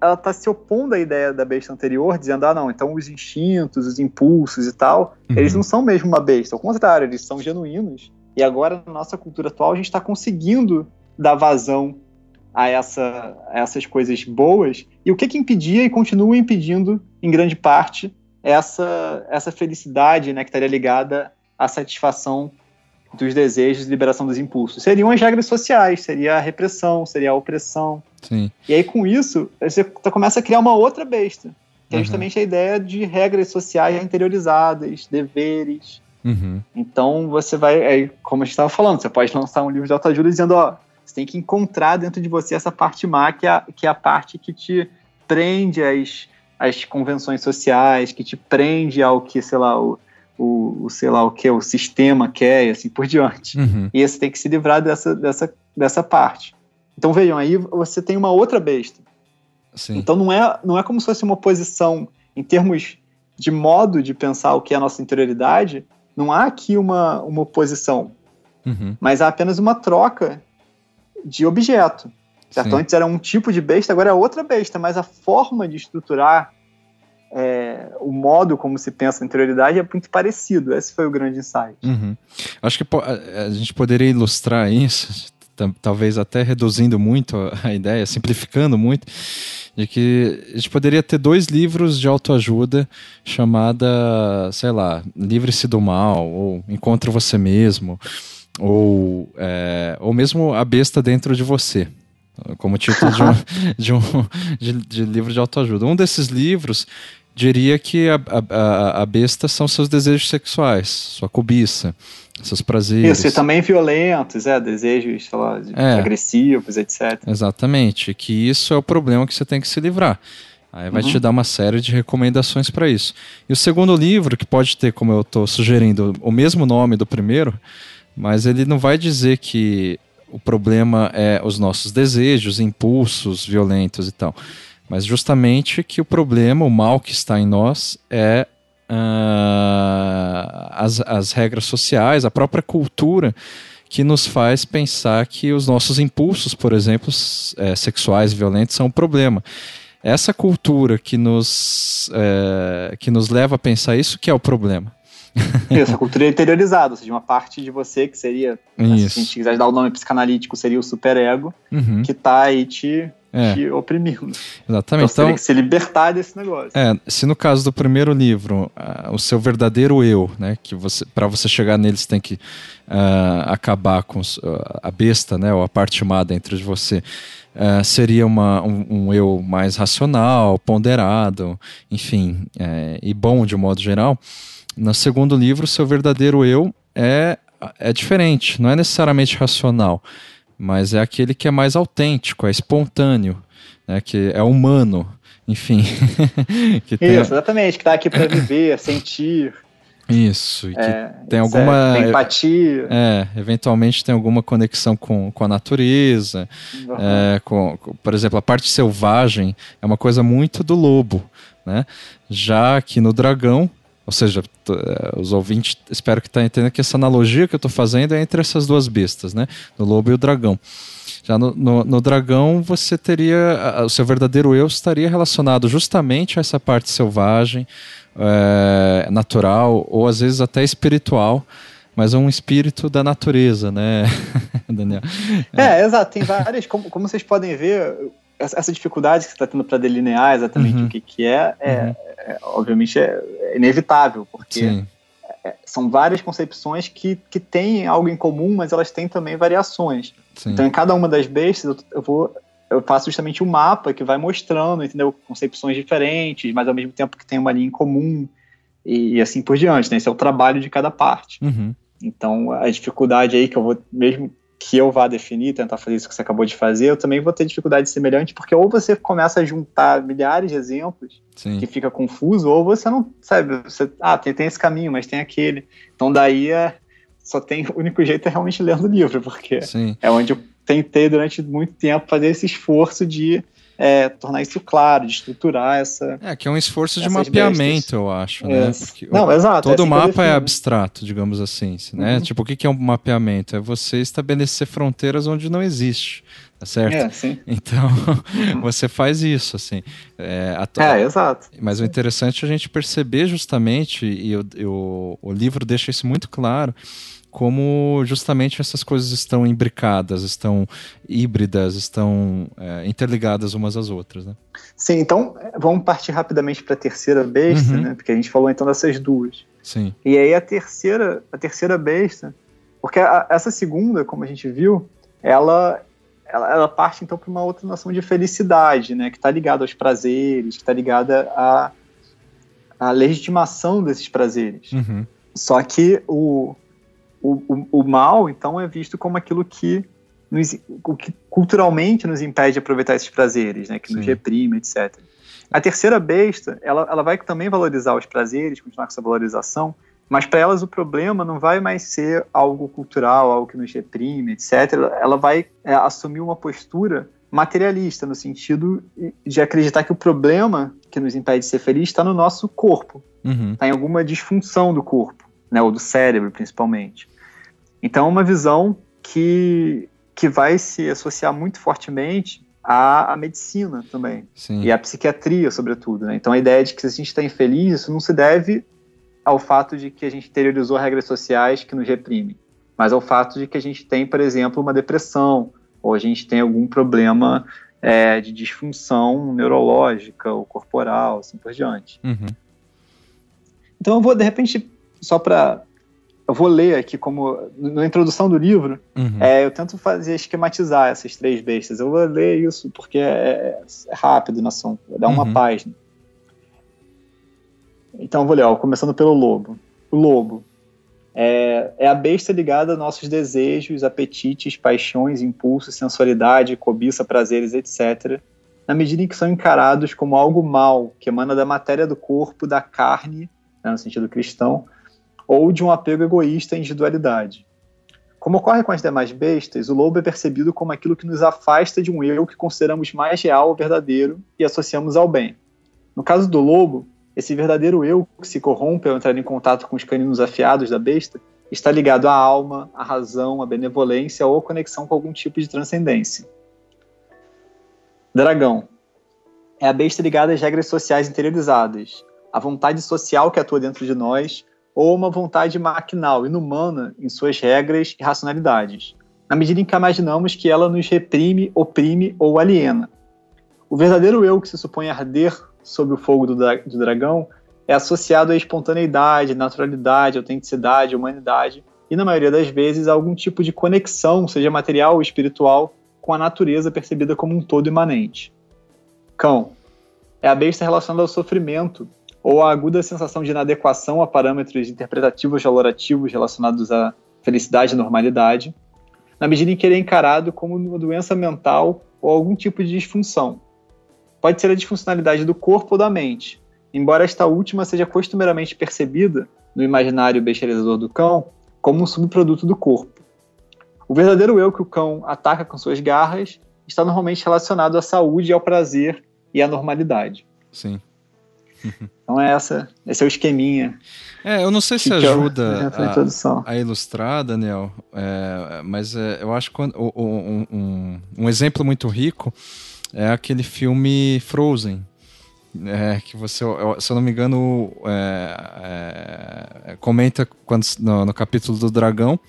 ela está se opondo à ideia da besta anterior, dizendo, ah, não, então os instintos, os impulsos e tal, uhum. eles não são mesmo uma besta, ao contrário, eles são genuínos. E agora, na nossa cultura atual, a gente está conseguindo dar vazão a, essa, a essas coisas boas. E o que, que impedia e continua impedindo, em grande parte, essa, essa felicidade né, que estaria ligada à satisfação dos desejos e liberação dos impulsos. Seriam as regras sociais, seria a repressão, seria a opressão. Sim. E aí, com isso, você começa a criar uma outra besta, que é uhum. é justamente a ideia de regras sociais interiorizadas, deveres. Uhum. Então, você vai, é, como a gente estava falando, você pode lançar um livro de autoajuda dizendo, ó, você tem que encontrar dentro de você essa parte má, que é a, que é a parte que te prende às, às convenções sociais, que te prende ao que, sei lá, o, o, o, sei lá o que o sistema quer e assim por diante. Uhum. E você tem que se livrar dessa, dessa, dessa parte. Então vejam, aí você tem uma outra besta. Sim. Então não é, não é como se fosse uma oposição em termos de modo de pensar o que é a nossa interioridade, não há aqui uma, uma oposição, uhum. mas há apenas uma troca de objeto. Certo? Antes era um tipo de besta, agora é outra besta, mas a forma de estruturar é, o modo como se pensa a interioridade é muito parecido. Esse foi o grande insight. Uhum. Acho que a gente poderia ilustrar isso, talvez até reduzindo muito a ideia, simplificando muito, de que a gente poderia ter dois livros de autoajuda chamada, sei lá, Livre-se do Mal, ou Encontre Você Mesmo, ou, é, ou mesmo A Besta Dentro de Você como título de um, de, um de, de, livro de autoajuda. Um desses livros diria que a, a, a besta são seus desejos sexuais, sua cobiça, seus prazeres. Isso, e também violentos, é, desejos lá, é, agressivos, etc. Exatamente, que isso é o problema que você tem que se livrar. Aí vai uhum. te dar uma série de recomendações para isso. E o segundo livro, que pode ter, como eu estou sugerindo, o mesmo nome do primeiro, mas ele não vai dizer que o problema é os nossos desejos, impulsos violentos e tal. Mas justamente que o problema, o mal que está em nós é uh, as, as regras sociais, a própria cultura que nos faz pensar que os nossos impulsos, por exemplo, é, sexuais e violentos são um problema. Essa cultura que nos, é, que nos leva a pensar isso que é o problema. Isso, a cultura interiorizada, ou seja, uma parte de você que seria, Isso. se a gente quiser dar o nome psicanalítico, seria o superego, uhum. que está aí te, é. te oprimindo. Exatamente. Então, então que se libertar desse negócio. É, se no caso do primeiro livro, uh, o seu verdadeiro eu, né, que você, para você chegar nele, você tem que uh, acabar com uh, a besta, né, ou a parte má dentro de você. Uh, seria uma, um, um, eu mais racional, ponderado, enfim, é, e bom de modo geral. No segundo livro, seu verdadeiro eu é, é diferente, não é necessariamente racional, mas é aquele que é mais autêntico, é espontâneo, né, que é humano, enfim. que tem... Isso, exatamente, que está aqui para viver, sentir. Isso, e que é, tem alguma. É, empatia. É, eventualmente tem alguma conexão com, com a natureza. Uhum. É, com, com, por exemplo, a parte selvagem é uma coisa muito do lobo. Né? Já que no dragão ou seja, eh, os ouvintes, espero que estão tá entendendo que essa analogia que eu estou fazendo é entre essas duas bestas, né? O lobo e o dragão. Já no, no, no, dragão, você teria. O seu verdadeiro eu estaria relacionado justamente a essa parte selvagem, é, natural, ou às vezes até espiritual, mas é um espírito da natureza, né, Daniel? É, é, exato. Tem várias. Como, como vocês podem ver, essa dificuldade que você está tendo para delinear exatamente uhum. o que, que é, é, uhum. É obviamente é, inevitável, porque é, são várias concepções que, que têm algo em comum, mas elas têm também variações. Sim. Então, em cada uma das bestas, eu, eu, vou eu faço justamente um mapa que vai mostrando, entendeu, concepções diferentes, mas ao mesmo tempo que tem uma linha em comum e, e assim por diante. Né? Esse é o trabalho de cada parte. Uhum. Então, a dificuldade aí que eu vou mesmo que eu vá definir, tentar fazer isso que você acabou de fazer, eu também vou ter dificuldade semelhante, porque ou você começa a juntar milhares de exemplos Sim. que fica confuso, ou você não sabe, você, ah, tem, tem esse caminho, mas tem aquele. Então daí é, só tem o único jeito é realmente lendo o livro, porque Sim. é onde eu tentei durante muito tempo fazer esse esforço de é, tornar isso claro, de estruturar essa. É, que é um esforço de mapeamento, eu acho, né? Porque Não, exato. Todo é assim mapa é abstrato, digamos assim, né? Uhum. Tipo, o que é um mapeamento? É você estabelecer fronteiras onde não existe. Tá certo? É, sim. Então, você faz isso, assim. É, a... é, exato. Mas o interessante é a gente perceber justamente, e o, o, o livro deixa isso muito claro, como justamente essas coisas estão imbricadas, estão híbridas, estão é, interligadas umas às outras, né? Sim, então vamos partir rapidamente para a terceira besta, uhum. né? Porque a gente falou então dessas duas. Sim. E aí a terceira, a terceira besta, porque a, essa segunda, como a gente viu, ela ela, ela parte então para uma outra noção de felicidade, né? Que está ligada aos prazeres, que está ligada à, à legitimação desses prazeres. Uhum. Só que o, o, o, o, mal, então, é visto como aquilo que, nos, que culturalmente nos impede de aproveitar esses prazeres, né, que Sim. nos reprime, etc. A terceira besta, ela, ela vai também valorizar os prazeres, continuar com essa valorização, mas para elas o problema não vai mais ser algo cultural, algo que nos reprime, etc. Ela vai é, assumir uma postura materialista, no sentido de acreditar que o problema que nos impede de ser feliz está no nosso corpo, está uhum. Tá em alguma disfunção do corpo, né, ou do cérebro principalmente. Então, é uma visão que, que vai se associar muito fortemente à, à medicina também. Sim. E à psiquiatria, sobretudo. Né? Então, a ideia de que se a gente está infeliz, isso não se deve ao fato de que a gente interiorizou regras sociais que nos reprimem, mas ao fato de que a gente tem, por exemplo, uma depressão, ou a gente tem algum problema é, de disfunção neurológica ou corporal, assim por diante. Uhum. Então, eu vou, de repente, só para eu vou ler aqui como na introdução do livro, uhum. é, eu tento fazer esquematizar essas três bestas. Eu vou ler isso porque é, é rápido, nação, dá uma uhum. página. Então vou ler, ó, começando pelo lobo. O lobo é, é a besta ligada a nossos desejos, apetites, paixões, impulsos, sensualidade, cobiça, prazeres, etc. na medida em que são encarados como algo mal, que emana da matéria do corpo, da carne, né, no sentido cristão, ou de um apego egoísta à individualidade. Como ocorre com as demais bestas, o lobo é percebido como aquilo que nos afasta de um eu que consideramos mais real ou verdadeiro e associamos ao bem. No caso do lobo, esse verdadeiro eu que se corrompe ao entrar em contato com os caninos afiados da besta está ligado à alma, à razão, à benevolência ou à conexão com algum tipo de transcendência. Dragão. É a besta ligada às regras sociais interiorizadas, à vontade social que atua dentro de nós, ou uma vontade maquinal, inumana em suas regras e racionalidades, na medida em que imaginamos que ela nos reprime, oprime ou aliena. O verdadeiro eu que se supõe arder sob o fogo do, dra do dragão é associado à espontaneidade, naturalidade, autenticidade, humanidade e, na maioria das vezes, a algum tipo de conexão, seja material ou espiritual, com a natureza percebida como um todo imanente. Cão é a besta relacionada ao sofrimento ou à aguda sensação de inadequação a parâmetros interpretativos valorativos relacionados à felicidade e normalidade, na medida em que ele é encarado como uma doença mental ou algum tipo de disfunção. Pode ser a disfuncionalidade do corpo ou da mente, embora esta última seja costumeiramente percebida no imaginário bestializador do cão como um subproduto do corpo. O verdadeiro eu que o cão ataca com suas garras está normalmente relacionado à saúde, ao prazer e à normalidade. Sim. Então é essa, esse é o esqueminha. É, eu não sei se ajuda a, a, ilustrar, Daniel, é, mas é, eu acho que um, um, um, exemplo muito rico é aquele filme Frozen. É, que você, se eu não me engano, é, é, comenta quando, no, no capítulo do dragão,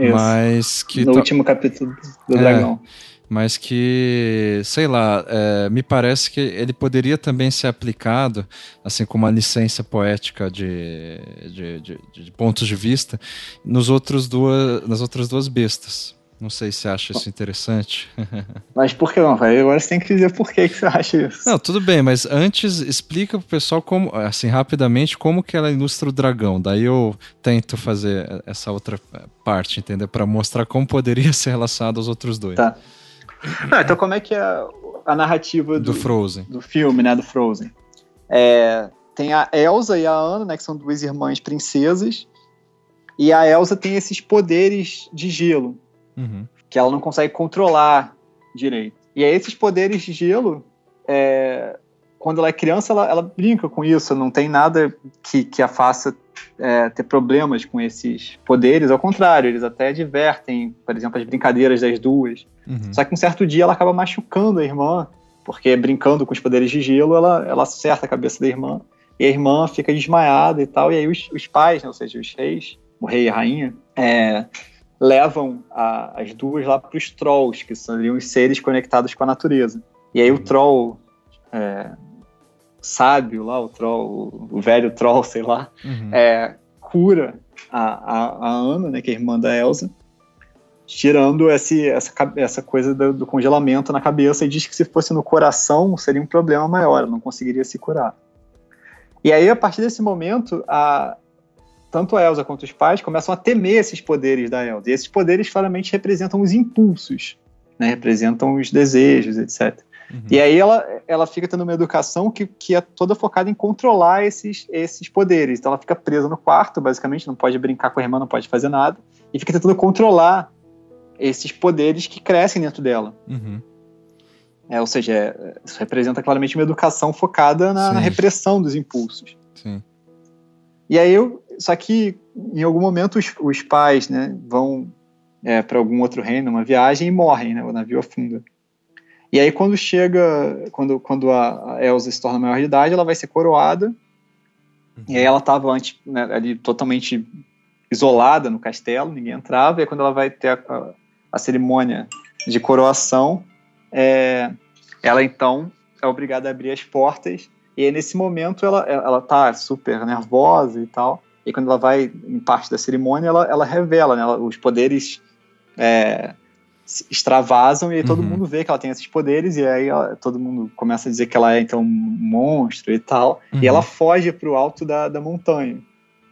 isso. Mas que. No último capítulo do é, Dragão. Mas que, sei lá, é, me parece que ele poderia também ser aplicado, assim como uma licença poética de, de, de, de pontos de vista, nos outros duas, nas outras duas bestas. Não sei se acha isso interessante. Mas por que não, velho? Agora você tem que dizer por que, que você acha isso. Não, tudo bem, mas antes explica pro pessoal como, assim, rapidamente, como que ela ilustra o dragão. Daí eu tento fazer essa outra parte, entendeu? Para mostrar como poderia ser relacionado aos outros dois. Tá. Não, então como é que é a narrativa do, do Frozen? Do filme, né, do Frozen. É, tem a Elsa e a Anna, né, que são duas irmãs princesas. E a Elsa tem esses poderes de gelo uhum. que ela não consegue controlar direito. E aí esses poderes de gelo, é, quando ela é criança, ela, ela, brinca com isso, não tem nada que, que a faça é, ter problemas com esses poderes, ao contrário, eles até divertem, por exemplo, as brincadeiras das duas. Uhum. Só que um certo dia ela acaba machucando a irmã, porque brincando com os poderes de gelo, ela, ela acerta a cabeça da irmã, e a irmã fica desmaiada e tal, e aí os, os pais, né, ou seja, os reis, o rei e a rainha, é, levam a, as duas lá para os trolls, que seriam os seres conectados com a natureza. E aí o troll é, sábio lá, o troll, o velho troll, sei lá, uhum. é, cura a, a, a, Ana, né, que é irmã da Elsa, tirando esse, essa, essa coisa do, do, congelamento na cabeça e diz que se fosse no coração seria um problema maior, ela não conseguiria se curar. E aí, a partir desse momento, a, tanto a Elsa quanto os pais começam a temer esses poderes da Elsa. E esses poderes claramente representam os impulsos, né? representam os desejos, etc. Uhum. E aí ela, ela fica tendo uma educação que, que é toda focada em controlar esses, esses poderes. Então ela fica presa no quarto, basicamente, não pode brincar com a irmã, não pode fazer nada, e fica tentando controlar esses poderes que crescem dentro dela. Uhum. É, ou seja, é, isso representa claramente uma educação focada na, na repressão dos impulsos. Sim. E aí eu, só que em algum momento os, os pais, né, vão é, para algum outro reino, uma viagem e morrem, né, o navio afunda. E aí quando chega, quando, quando a Elsa se torna maior de idade, ela vai ser coroada. Uhum. E aí ela estava antes né, ali totalmente isolada no castelo, ninguém entrava. E aí quando ela vai ter a, a, a cerimônia de coroação, é, ela então é obrigada a abrir as portas e aí, nesse momento, ela, ela tá super nervosa e tal. E quando ela vai em parte da cerimônia, ela, ela revela, né? Ela, os poderes é, extravasam e aí todo uhum. mundo vê que ela tem esses poderes e aí ela, todo mundo começa a dizer que ela é então um monstro e tal. Uhum. E ela foge pro alto da, da montanha.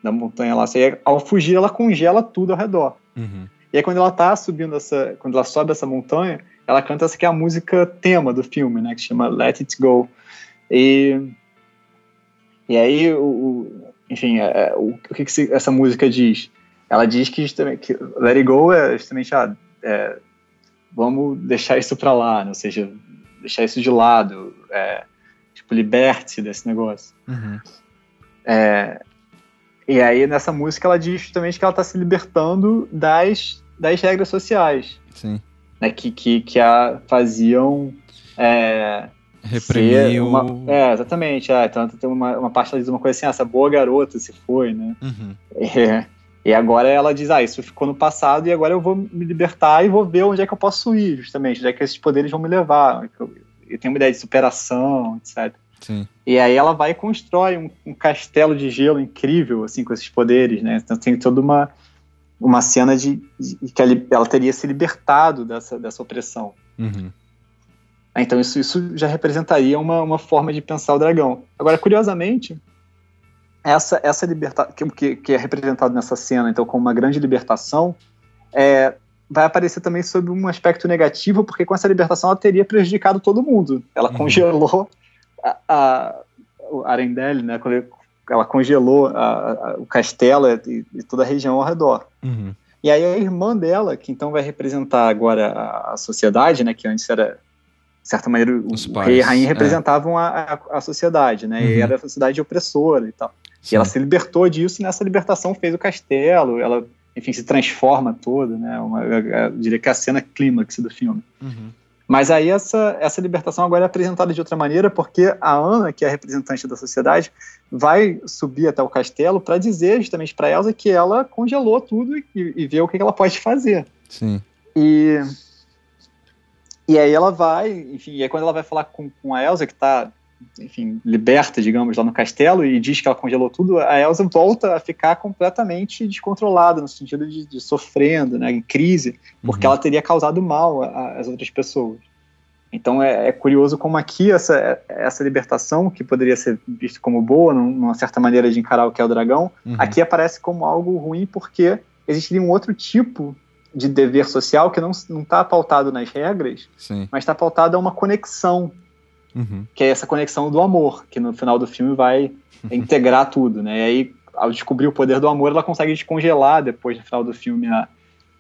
Da montanha lá. Aí, ao fugir, ela congela tudo ao redor. Uhum. E aí quando ela tá subindo essa, quando ela sobe essa montanha, ela canta essa que é a música tema do filme, né? Que chama Let It Go. E, e aí, o, o enfim, é, é o, o que, que, essa música diz? Ela diz que, justamente, que Let It Go é justamente, ah, é, vamos deixar isso para lá, né? ou seja, deixar isso de lado, é, tipo, liberte-se desse negócio. Uhum. É, e aí, nessa música, ela diz justamente que ela está se libertando das, das regras sociais. Sim. Né, que, que, que a faziam. É, Reprimir uma, É, exatamente. É, então tem uma, uma parte ela diz uma coisa assim: ah, essa boa garota se foi, né? Uhum. É, e agora ela diz: ah, isso ficou no passado e agora eu vou me libertar e vou ver onde é que eu posso ir, justamente, onde é que esses poderes vão me levar. Eu, eu tenho uma ideia de superação, etc. Sim. E aí ela vai e constrói um, um, castelo de gelo incrível, assim, com esses poderes, né? Então tem toda uma, uma cena de, de que ela, ela, teria se libertado dessa, dessa opressão. Uhum. Então isso, isso já representaria uma, uma forma de pensar o dragão. Agora, curiosamente, essa, essa libertação, que, que, é representado nessa cena, então, como uma grande libertação, é, vai aparecer também sob um aspecto negativo, porque com essa libertação ela teria prejudicado todo mundo. Ela uhum. congelou a, a, Arendelle, né? Ela congelou a, a, o castelo e, e, toda a região ao redor. Uhum. E aí a irmã dela, que então vai representar agora a, sociedade, né? Que antes era, de certa maneira, Os o pais, rei e a rainha é. representavam a, a, sociedade, né? Uhum. E era a sociedade opressora e tal. Sim. E ela se libertou disso e nessa libertação fez o castelo, ela, enfim, se transforma toda, né? Uma, eu, eu diria que é a cena clímax do filme. Uhum. Mas aí essa, essa libertação agora é apresentada de outra maneira, porque a Ana, que é a representante da sociedade, vai subir até o castelo para dizer justamente para Elsa que ela congelou tudo e, e ver o que ela pode fazer. Sim. E, e aí ela vai, enfim, e aí quando ela vai falar com, com a Elsa, que está enfim, liberta, digamos, lá no castelo e diz que ela congelou tudo, a Elsa volta a ficar completamente descontrolada, no sentido de, de sofrendo, né, em crise, porque uhum. ela teria causado mal às outras pessoas. Então é, é, curioso como aqui essa, essa libertação, que poderia ser vista como boa, numa certa maneira de encarar o que é o dragão, uhum. aqui aparece como algo ruim porque existiria um outro tipo de dever social que não está pautado nas regras, Sim. mas está pautado a uma conexão Uhum. Que é essa conexão do amor, que no final do filme vai integrar tudo, né? E aí, ao descobrir o poder do amor, ela consegue descongelar depois, no final do filme, a,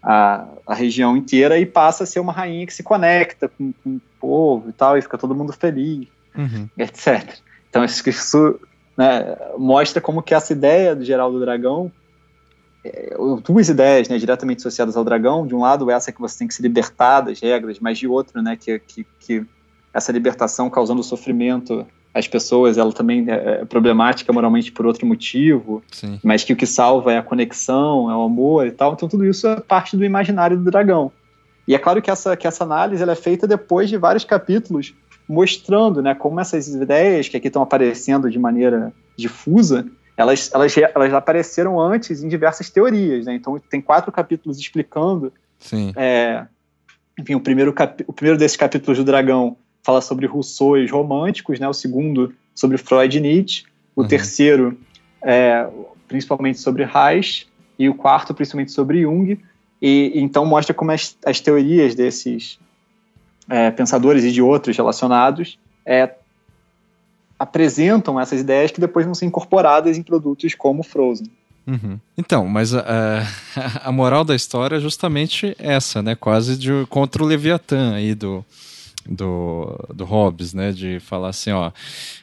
a, a região inteira e passa a ser uma rainha que se conecta com, com o povo e tal, e fica todo mundo feliz, uhum. etc. Então, isso, isso né, mostra como que essa ideia do Geraldo Dragão é, duas ideias né, diretamente associadas ao dragão. De um lado, essa que você tem que se libertar das regras, mas de outro, né, que, que, que essa libertação causando sofrimento às pessoas, ela também é, é problemática moralmente por outro motivo, Sim. mas que o que salva é a conexão, é o amor e tal. Então tudo isso é parte do imaginário do dragão. E é claro que essa, que essa análise ela é feita depois de vários capítulos mostrando né, como essas ideias que aqui estão aparecendo de maneira difusa, elas, elas, elas apareceram antes em diversas teorias. Né? Então tem quatro capítulos explicando. É, enfim, o primeiro, o primeiro desses capítulos do Dragão fala sobre Rousseau e os românticos, né? O segundo sobre Freud e Nietzsche, o uhum. terceiro é, principalmente sobre Reich e o quarto principalmente sobre Jung. E, então mostra como as, as teorias desses é, pensadores e de outros relacionados é, apresentam essas ideias que depois vão ser incorporadas em produtos como Frozen. Uhum. Então, mas uh, a moral da história é justamente essa, né? Quase de, contra o Leviatã aí do, do, do Hobbes, né? De falar assim, ó,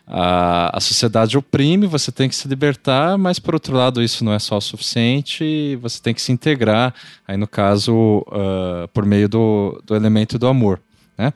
a, a sociedade oprime, você tem que se libertar, mas por outro lado isso não é só o suficiente, você tem que se integrar, aí no caso, uh, por meio do, do elemento do amor, né?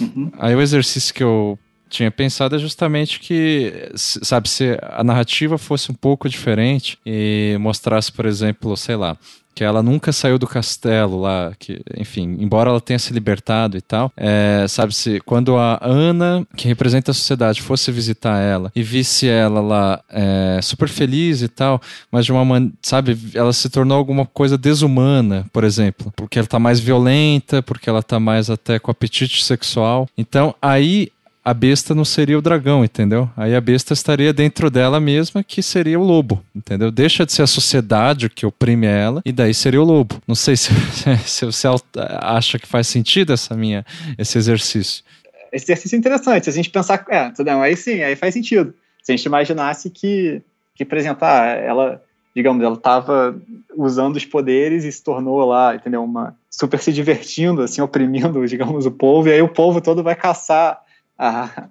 Uhum. Aí o exercício que eu tinha pensado é justamente que, sabe, se a narrativa fosse um pouco diferente e mostrasse, por exemplo, sei lá, que ela nunca saiu do castelo lá, que, enfim, embora ela tenha se libertado e tal, é, sabe se quando a Ana, que representa a sociedade, fosse visitar ela e visse ela lá é, super feliz e tal, mas de uma maneira, sabe, ela se tornou alguma coisa desumana, por exemplo, porque ela tá mais violenta, porque ela tá mais até com apetite sexual. Então aí a besta não seria o dragão, entendeu? Aí a besta estaria dentro dela mesma, que seria o lobo, entendeu? Deixa de ser a sociedade que oprime ela, e daí seria o lobo. Não sei se, se você acha que faz sentido essa minha, esse exercício. Esse exercício é interessante, se a gente pensar, é, não, aí sim, aí faz sentido. Se a gente imaginasse que, que por exemplo, ah, ela, digamos, ela estava usando os poderes e se tornou lá, entendeu, uma super se divertindo, assim, oprimindo, digamos, o povo, e aí o povo todo vai caçar a,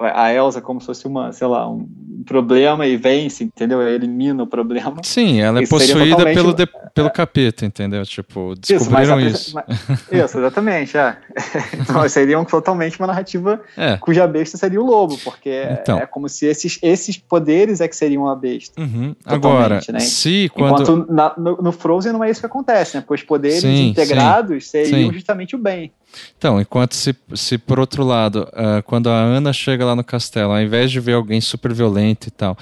a Elsa como se fosse uma, sei lá, um problema e vence, entendeu? Elimina o problema. Sim, ela é isso possuída totalmente... pelo, de, pelo capeta, entendeu? Tipo, descobriram isso. Mas, isso. Mas, isso, exatamente, é. então, seria um, totalmente uma narrativa é. cuja besta seria o lobo, porque então. é, como se esses, esses poderes é que seriam a besta. Uhum. Agora, né? se quando... Enquanto na, no, no, Frozen não é isso que acontece, né? Porque os poderes sim, integrados sim, seriam sim. justamente o bem. Então, enquanto se, se por outro lado, uh, quando a Ana chega lá no castelo, ao invés de ver alguém super violento e tal,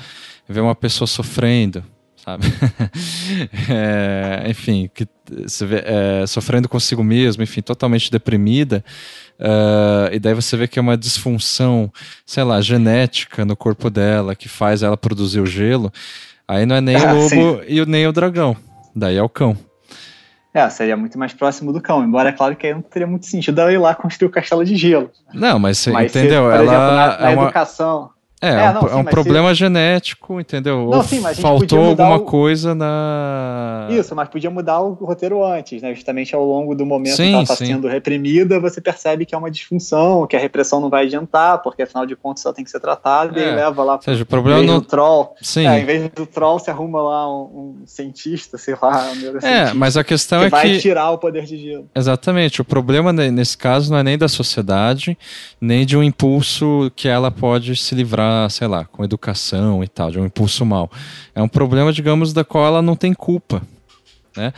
ver uma pessoa sofrendo, sabe? é, enfim, que você vê, é, sofrendo consigo mesmo, enfim, totalmente deprimida, uh, e daí você vê que é uma disfunção, sei lá, genética no corpo dela que faz ela produzir o gelo. Aí não é nem ah, o lobo sim. e nem o dragão, daí é o cão. É, seria muito mais próximo do cão, embora é claro que aí não teria muito sentido ela ir lá construir o castelo de gelo. Não, mas você entendeu? Se, por ela exemplo, na, na é uma... educação. É, é, não, é um sim, problema se... genético, entendeu? Não, sim, faltou alguma o... coisa na. Isso, mas podia mudar o roteiro antes, né? Justamente ao longo do momento sim, que ela está sendo reprimida, você percebe que é uma disfunção, que a repressão não vai adiantar, porque afinal de contas ela tem que ser tratada é. e leva lá. Ou seja, o problema no... do troll. Sim. É, em vez do troll, se arruma lá um, um cientista, sei lá, um É, mas a questão que é vai que. vai tirar o poder de gelo. Exatamente. O problema nesse caso não é nem da sociedade, nem de um impulso que ela pode se livrar sei lá, com educação e tal, de um impulso mal. É um problema, digamos, da qual ela não tem culpa, né?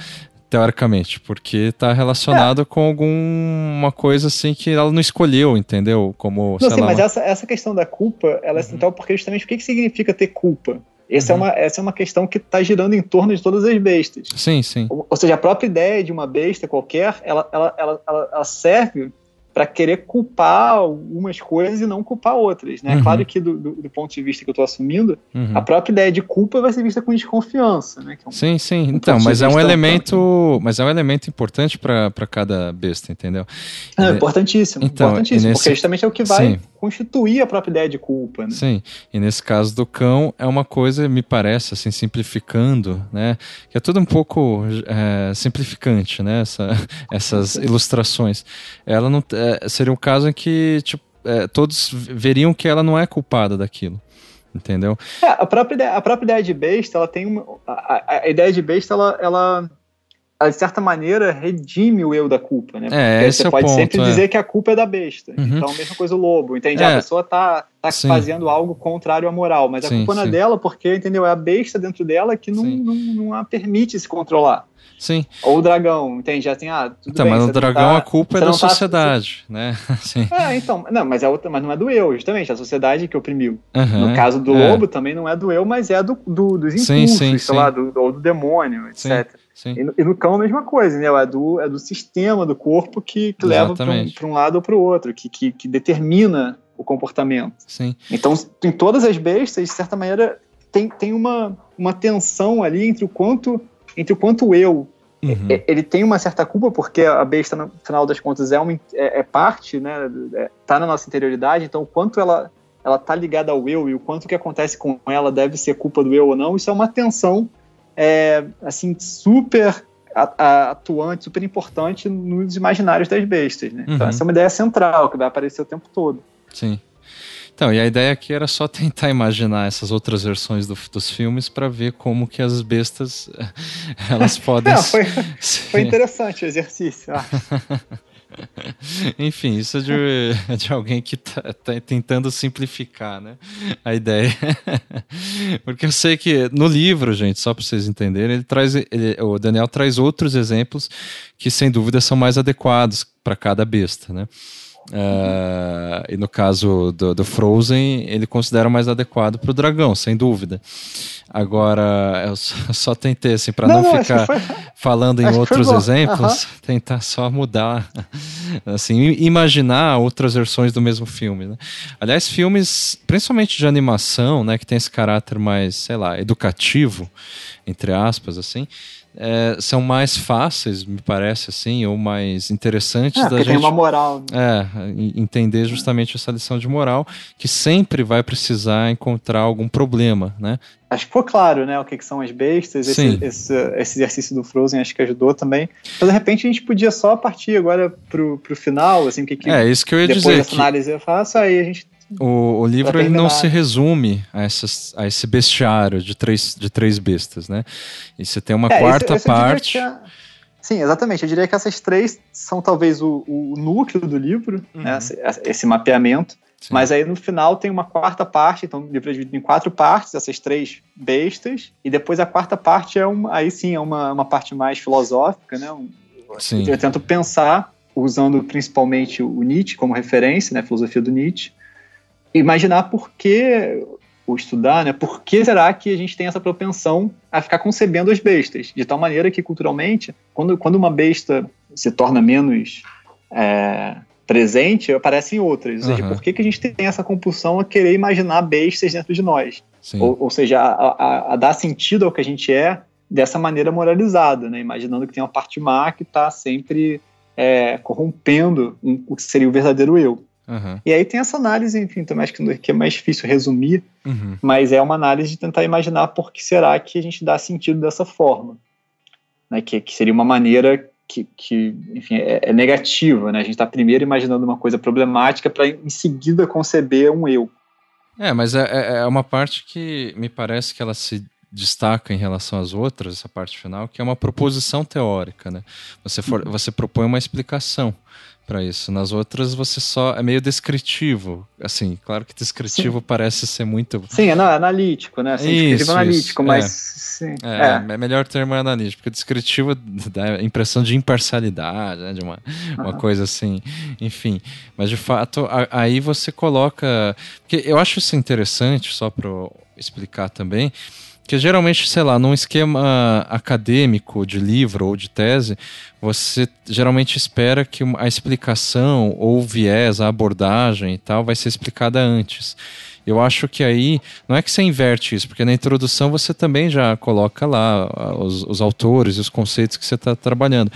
Teoricamente, porque está relacionado é. com alguma coisa assim que ela não escolheu, entendeu? Como, não, sim, lá, mas uma... essa, essa questão da culpa, ela é uhum. central porque justamente o que, que significa ter culpa? Essa, uhum. é uma, essa é uma questão que está girando em torno de todas as bestas. Sim, sim. Ou, ou, seja, a própria ideia de uma besta qualquer, ela, ela, ela, ela serve para querer culpar algumas coisas e não culpar outras, né? Uhum. Claro que do, do, do, ponto de vista que eu estou assumindo, uhum. a própria ideia de culpa vai ser vista com desconfiança, né? É um, sim, sim. Um então, mas é um elemento, mas é um elemento importante para cada besta, entendeu? É, é importantíssimo, então, importantíssimo, nesse... porque justamente é o que vai sim. Constituir a própria ideia de culpa, né? Sim. E nesse caso do cão é uma coisa, me parece, assim, simplificando, né? Que é tudo um pouco é, simplificante, né? Essa, essas ilustrações. Ela não é, seria um caso em que tipo, é, todos veriam que ela não é culpada daquilo. Entendeu? É, a, própria ideia, a própria ideia de besta, ela tem uma. A, a ideia de besta, ela, ela, de certa maneira, redime o eu da culpa, né? É, você é pode ponto, sempre é. dizer que a culpa é da besta. Uhum. Então, a mesma coisa o lobo, entende? A é. pessoa tá, tá fazendo algo contrário à moral, mas a sim, culpa não é dela, porque, entendeu? É a besta dentro dela que não, não, não a permite se controlar. Sim. Ou o dragão, entende? Já tem, ah, tudo então, bem, mas o dragão, tá, a culpa é da tá sociedade, tá, né? Sim. É, então, não, mas, é outra, mas não é do eu, justamente, a sociedade que oprimiu. Uhum, no caso do é. lobo, também não é do eu, mas é do, do dos impulsos, sim, sei lá, do, ou do demônio, etc. Sim. E, no, e, no, cão a mesma coisa, né? É do, é do sistema do corpo que, que leva para um, um, lado ou para o outro, que, que, que determina o comportamento. Sim. Então, em todas as bestas, de certa maneira, tem, tem uma, uma tensão ali entre o quanto entre o quanto eu Uhum. Ele tem uma certa culpa porque a besta, no final das contas, é, uma, é, é parte, né? É, tá na nossa interioridade, então o quanto ela, ela tá ligada ao eu e o quanto que acontece com ela deve ser culpa do eu ou não, isso é uma tensão é, assim, super atuante, super importante nos imaginários das bestas, né? Então, uhum. Então essa é uma ideia central que vai aparecer o tempo todo. Sim. Então, e a ideia aqui era só tentar imaginar essas outras versões do, dos filmes para ver como que as bestas elas podem. Não, foi, foi interessante o exercício. Enfim, isso é de, de alguém que está tá tentando simplificar né, a ideia. Porque eu sei que no livro, gente, só para vocês entenderem, ele traz, ele, o Daniel traz outros exemplos que, sem dúvida, são mais adequados para cada besta. Né? Uh, e no caso do, do, Frozen, ele considera mais adequado para o dragão, sem dúvida. Agora, eu só, só tentei, assim, para não, não, ficar foi... falando em outros exemplos, tentar só mudar assim, imaginar outras versões do mesmo filme, né? Aliás, filmes, principalmente de animação, né, que tem esse caráter mais, sei lá, educativo, entre aspas, assim, é, são mais fáceis, me parece assim, ou mais interessantes é, da gente. tem uma moral. Né? É, entender justamente essa lição de moral, que sempre vai precisar encontrar algum problema, né? Acho que ficou claro, né, o que, que são as bestas, esse, esse, esse, exercício do Frozen acho que ajudou também. Mas de repente a gente podia só partir agora pro, pro final, assim, o que, que É, isso que eu ia depois dizer. Depois dessa que... análise eu faço, aí a gente o, o livro ele não se resume a, essas, a esse bestiário de três, de três bestas, né? E você tem uma é, quarta esse, parte. Sim, exatamente. Eu diria que essas três são talvez o, o núcleo do livro, uhum. né? esse, esse, mapeamento. Sim. Mas aí no final tem uma quarta parte, então o livro é dividido em quatro partes, essas três bestas, e depois a quarta parte é uma, aí sim é uma, uma parte mais filosófica, né? Um, sim. Eu tento pensar usando principalmente o Nietzsche como referência, né, a filosofia do Nietzsche, imaginar por que, ou estudar, né, por que será que a gente tem essa propensão a ficar concebendo as bestas, de tal maneira que culturalmente, quando, quando uma besta se torna menos é, presente, aparecem outras. Ou seja, uhum. por que, que a gente tem essa compulsão a querer imaginar bestas dentro de nós? Ou, ou, seja, a, a, a, dar sentido ao que a gente é dessa maneira moralizada, né? imaginando que tem uma parte má que está sempre é, corrompendo um, o que seria o verdadeiro eu. Uhum. E aí tem essa análise, enfim, também acho que é mais difícil resumir, uhum. mas é uma análise de tentar imaginar por que será que a gente dá sentido dessa forma. Né, que, que seria uma maneira que, que enfim, é, é negativa. Né? A gente está primeiro imaginando uma coisa problemática para em seguida conceber um eu. É, mas é, é, é uma parte que me parece que ela se destaca em relação às outras, essa parte final, que é uma proposição teórica. Né? Você, for, uhum. você propõe uma explicação para isso. Nas outras você só é meio descritivo, assim, claro que descritivo sim. parece ser muito Sim, é analítico, né? Assim, isso, isso, analítico, mas é. sim, é, é. é, melhor termo é analítico, porque descritivo dá a impressão de imparcialidade, né, de uma, uhum. uma coisa assim, enfim. Mas de fato, a, aí você coloca, porque eu acho isso interessante só para explicar também que geralmente, sei lá, num esquema acadêmico de livro ou de tese, você geralmente espera que a explicação ou viés, a abordagem e tal, vai ser explicada antes. Eu acho que aí não é que você inverte isso, porque na introdução você também já coloca lá os, os autores e os conceitos que você está trabalhando.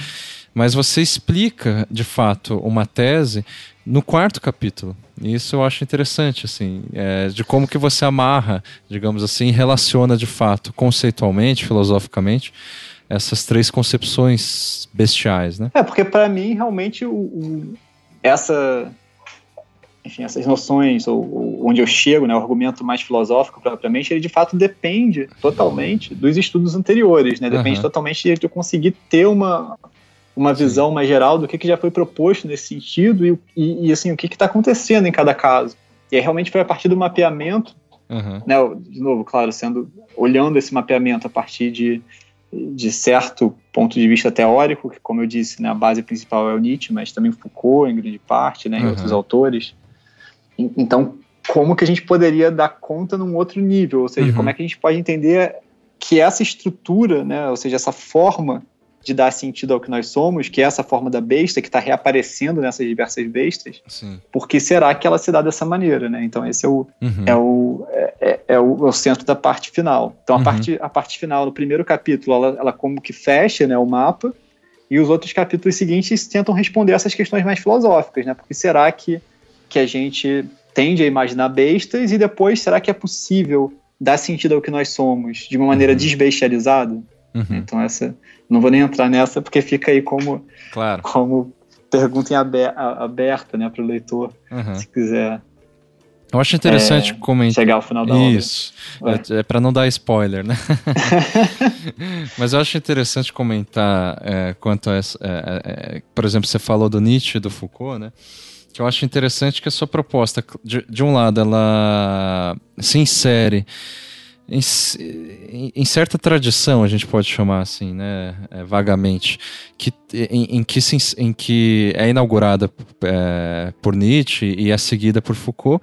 Mas você explica, de fato, uma tese no quarto capítulo. Isso eu acho interessante, assim, é, de como que você amarra, digamos assim, relaciona de fato, conceitualmente, filosoficamente, essas três concepções bestiais, né? É, porque para mim, realmente, o, o, essa, enfim, essas noções, ou, ou, onde eu chego, né, o argumento mais filosófico propriamente, ele de fato depende totalmente dos estudos anteriores, né? Depende uhum. totalmente de eu conseguir ter uma, uma visão mais geral do que, que já foi proposto nesse sentido e, e, e assim, o que está acontecendo em cada caso. E aí realmente foi a partir do mapeamento, uhum. né, de novo, claro, sendo olhando esse mapeamento a partir de, de certo ponto de vista teórico, que como eu disse, né, a base principal é o Nietzsche, mas também Foucault em grande parte, né, uhum. e outros autores. Então, como que a gente poderia dar conta num outro nível? Ou seja, uhum. como é que a gente pode entender que essa estrutura, né, ou seja, essa forma de dar sentido ao que nós somos, que é essa forma da besta que está reaparecendo nessas diversas bestas, Sim. porque será que ela se dá dessa maneira, né? Então esse é o, uhum. é, o, é, é, é, o, é o centro da parte final. Então a, uhum. parte, a parte final, no primeiro capítulo, ela, ela como que fecha né, o mapa, e os outros capítulos seguintes tentam responder essas questões mais filosóficas, né? Porque será que, que a gente tende a imaginar bestas e depois será que é possível dar sentido ao que nós somos de uma maneira uhum. desbestializada? Uhum. Então essa não vou nem entrar nessa porque fica aí como claro. como pergunta em aberta, né, para o leitor, uhum. se quiser. Eu acho interessante é, comentar. Chegar ao final da Isso. É, é para não dar spoiler, né? Mas eu acho interessante comentar é, quanto a essa. É, é, é, por exemplo, você falou do Nietzsche e do Foucault, né? Que eu acho interessante que a sua proposta, de, de um lado, ela se insere em, em, certa tradição, a gente pode chamar assim, né, é, vagamente, que, em, em, que se, em que é inaugurada é, por Nietzsche e é seguida por Foucault,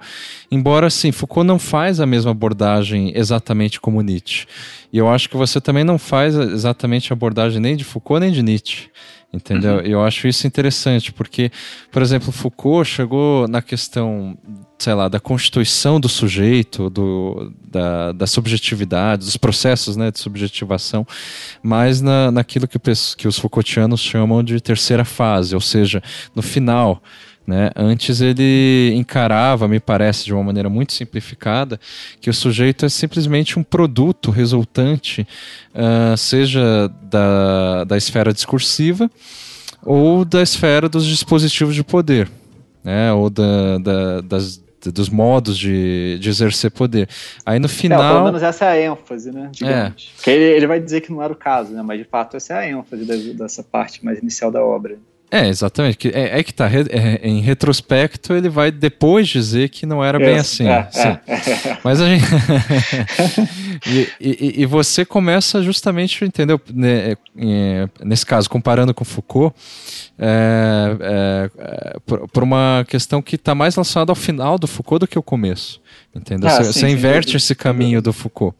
embora, assim, Foucault não faz a mesma abordagem exatamente como Nietzsche. E eu acho que você também não faz exatamente a abordagem nem de Foucault nem de Nietzsche. Entendeu? Uhum. Eu acho isso interessante, porque, por exemplo, Foucault chegou na questão, sei lá, da constituição do sujeito, do, da, da subjetividade, dos processos né, de subjetivação, mas na, naquilo que, que os Foucaultianos chamam de terceira fase, ou seja, no final. Né? Antes ele encarava, me parece, de uma maneira muito simplificada, que o sujeito é simplesmente um produto resultante, uh, seja da, da esfera discursiva ou da esfera dos dispositivos de poder, né? ou da, da, das, dos modos de, de exercer poder. Aí no final. É, pelo menos essa é a ênfase, né? Digamos. É. Porque ele, ele vai dizer que não era o caso, né? Mas de fato essa é a ênfase dessa parte mais inicial da obra. É, exatamente. É, é que tá. É, em retrospecto, ele vai depois dizer que não era bem assim. É, é. Mas a gente. e, e, e, você começa justamente, entendeu? Né, nesse caso, comparando com Foucault, por, por, uma questão que está mais relacionada ao final do Foucault do que ao começo. Entendeu? Ah, você, sim, você inverte sim, esse caminho do Foucault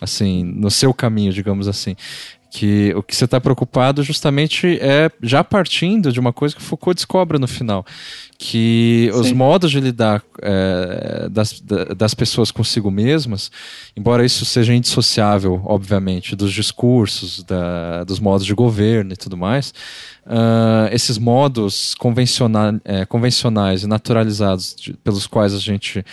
assim, no seu caminho, digamos assim que o que você está preocupado justamente é já partindo de uma coisa que Foucault descobre no final, que Sim. os modos de lidar é, das, das pessoas consigo mesmas, embora isso seja indissociável, obviamente, dos discursos, da, dos modos de governo e tudo mais, uh, esses modos convencional, é, convencionais e naturalizados de, pelos quais a gente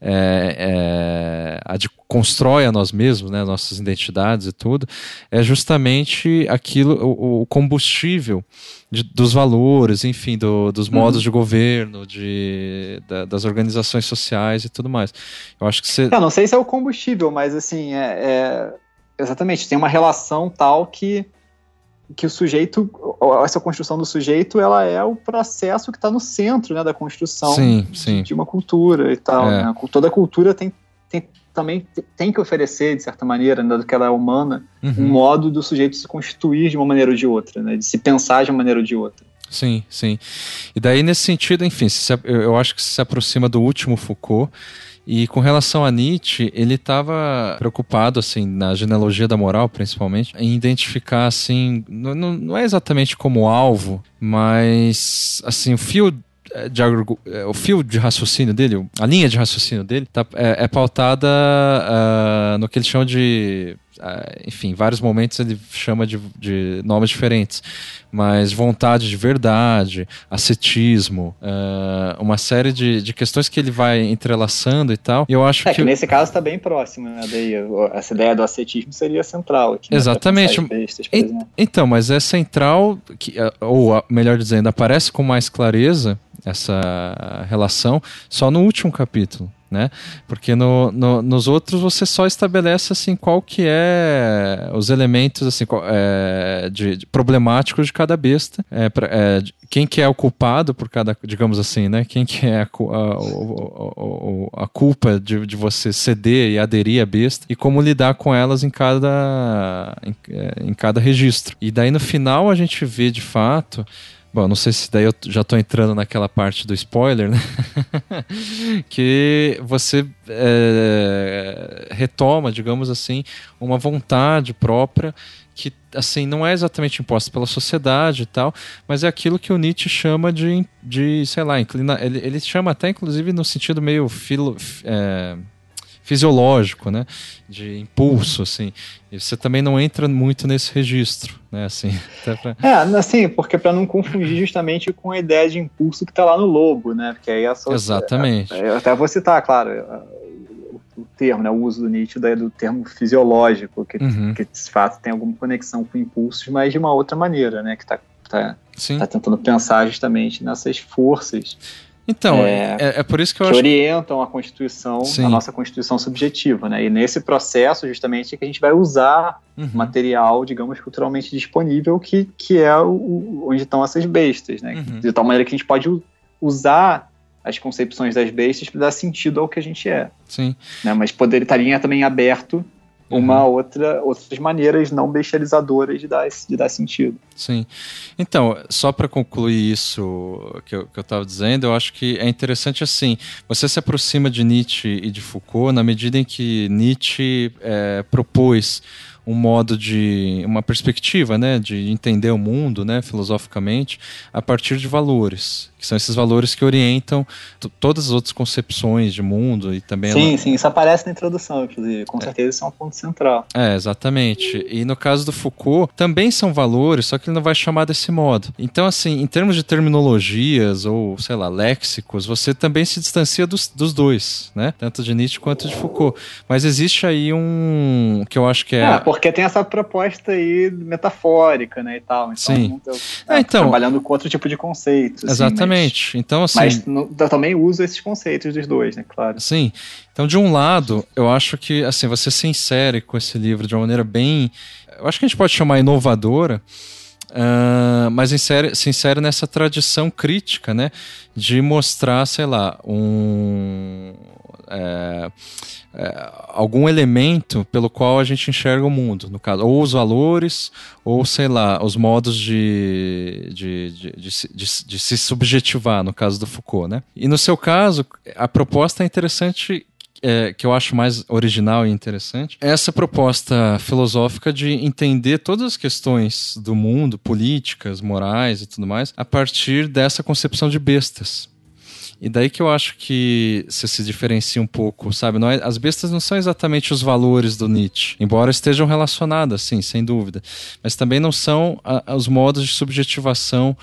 é, é, constrói a nós mesmos, né, nossas identidades e tudo, é justamente aquilo, o, o combustível de, dos valores, enfim, do, dos modos uhum. de governo, de, da, das organizações sociais e tudo mais. Eu acho que você. Não, não sei se é o combustível, mas assim, é, é exatamente, tem uma relação tal que que o sujeito, essa construção do sujeito, ela é o processo que está no centro né, da construção sim, sim. de uma cultura e tal. É. Né? Toda cultura tem, tem, também tem que oferecer, de certa maneira, né, do que ela é humana, uhum. um modo do sujeito se constituir de uma maneira ou de outra, né, de se pensar de uma maneira ou de outra. Sim, sim. E daí, nesse sentido, enfim, eu acho que se aproxima do último Foucault, e com relação a Nietzsche, ele estava preocupado, assim, na genealogia da moral, principalmente, em identificar, assim, não, não é exatamente como alvo, mas, assim, o fio de, o fio de raciocínio dele, a linha de raciocínio dele, tá, é, é pautada uh, no que ele chama de enfim, vários momentos ele chama de, de, nomes diferentes, mas vontade de verdade, ascetismo, uh, uma série de, de, questões que ele vai entrelaçando e tal. E eu acho é, que, que nesse caso está bem próximo, né? Daí, essa ideia do ascetismo seria central aqui. Né, Exatamente. Bestas, e, então, mas é central, que, ou melhor dizendo, aparece com mais clareza essa relação só no último capítulo né? Porque no, no, nos outros você só estabelece assim qual que é os elementos assim é, de, de, problemáticos de cada besta, é, pra, é, quem que é o culpado por cada, digamos assim, né? Quem que é a, a, a, a culpa de, de você ceder e aderir à besta e como lidar com elas em cada em, é, em cada registro. E daí no final a gente vê de fato Bom, não sei se daí eu já estou entrando naquela parte do spoiler, né? que você é, retoma, digamos assim, uma vontade própria que assim não é exatamente imposta pela sociedade e tal, mas é aquilo que o Nietzsche chama de, de sei lá, inclina, ele, ele chama até inclusive no sentido meio filo, é, fisiológico, né? De impulso, assim. E você também não entra muito nesse registro, né? Assim, pra... É, assim, porque para não confundir justamente com a ideia de impulso que está lá no lobo, né? Porque aí a Exatamente. É, eu até vou citar, claro, o termo, né, o uso do Nietzsche do termo fisiológico, que, uhum. que de fato tem alguma conexão com impulsos, mas de uma outra maneira, né? Que está tá, tá tentando pensar justamente nessas forças então, é, é, é, por isso que eu que acho... orientam a Constituição, Sim. a nossa Constituição subjetiva, né? E nesse processo, justamente, é que a gente vai usar uhum. material, digamos, culturalmente disponível, que, que é o, onde estão essas bestas, né? Uhum. De tal maneira que a gente pode usar as concepções das bestas para dar sentido ao que a gente é. Sim. Né? Mas poder estaria também aberto uma uhum. outra outras maneiras não bestializadoras de dar, de dar sentido. Sim. Então, só para concluir isso que eu estava dizendo, eu acho que é interessante assim, você se aproxima de Nietzsche e de Foucault na medida em que Nietzsche é, propôs um modo de uma perspectiva, né, de entender o mundo, né, filosoficamente, a partir de valores, que são esses valores que orientam todas as outras concepções de mundo e também Sim, ela... sim, isso aparece na introdução, inclusive, com certeza isso é um ponto central. É, exatamente. E no caso do Foucault, também são valores, só que ele não vai chamar desse modo. Então, assim, em termos de terminologias ou, sei lá, léxicos, você também se distancia dos, dos dois, né? Tanto de Nietzsche quanto de Foucault. Mas existe aí um que eu acho que é. Ah, porque tem essa proposta aí metafórica, né? E tal. Então, Sim. Eu, é, então, trabalhando com outro tipo de conceitos. Assim, exatamente. Mas, então, assim. Mas no, eu também uso esses conceitos dos dois, né? Claro. Sim. Então, de um lado, eu acho que assim você se insere com esse livro de uma maneira bem, eu acho que a gente pode chamar inovadora, uh, mas insere, se insere nessa tradição crítica, né, de mostrar, sei lá, um é, é, algum elemento pelo qual a gente enxerga o mundo, no caso, ou os valores, ou sei lá, os modos de, de, de, de, de, de se subjetivar, no caso do Foucault, né? E no seu caso, a proposta é interessante é, que eu acho mais original e interessante é essa proposta filosófica de entender todas as questões do mundo, políticas, morais e tudo mais, a partir dessa concepção de bestas. E daí que eu acho que você se diferencia um pouco, sabe? Não é, as bestas não são exatamente os valores do Nietzsche, embora estejam relacionadas, sim, sem dúvida. Mas também não são a, os modos de subjetivação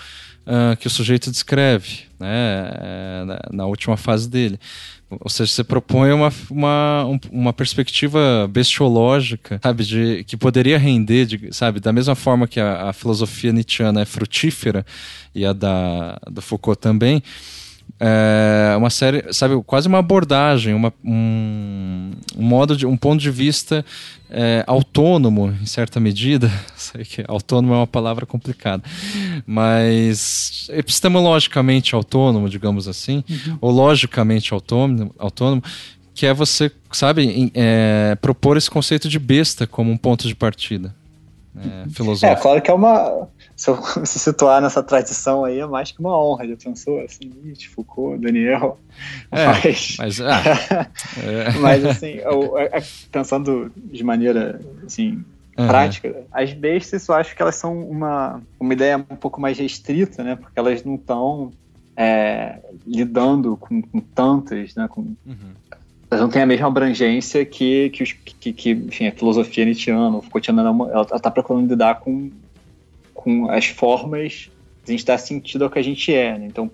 uh, que o sujeito descreve, né? É, na, na última fase dele. Ou seja, você propõe uma, uma, uma perspectiva bestiológica, sabe, de, que poderia render, de, sabe, da mesma forma que a, a filosofia nietzschiana é frutífera e a da, do Foucault também, é uma série, sabe, quase uma abordagem, uma, um, um modo de, um ponto de vista é, autônomo, em certa medida. Sei que autônomo é uma palavra complicada, mas epistemologicamente autônomo, digamos assim, uhum. ou logicamente autônomo, autônomo, que é você, sabe, é, propor esse conceito de besta como um ponto de partida. É, filosófico. É, claro que é uma se, eu, se situar nessa tradição aí é mais que uma honra, já pensou? Assim, Nietzsche, Foucault, Daniel. É, mas, mas, ah, é. mas assim, eu, pensando de maneira assim, uhum. prática, as bestas eu acho que elas são uma, uma ideia um pouco mais restrita, né? Porque elas não estão é, lidando com, com, tantas, né? Com, uhum. Elas não têm a mesma abrangência que, que, os, que, que enfim, a filosofia nietzschiana, o Foucaultiana, ela está procurando lidar com com as formas de a gente dar sentido ao que a gente é, né? Então,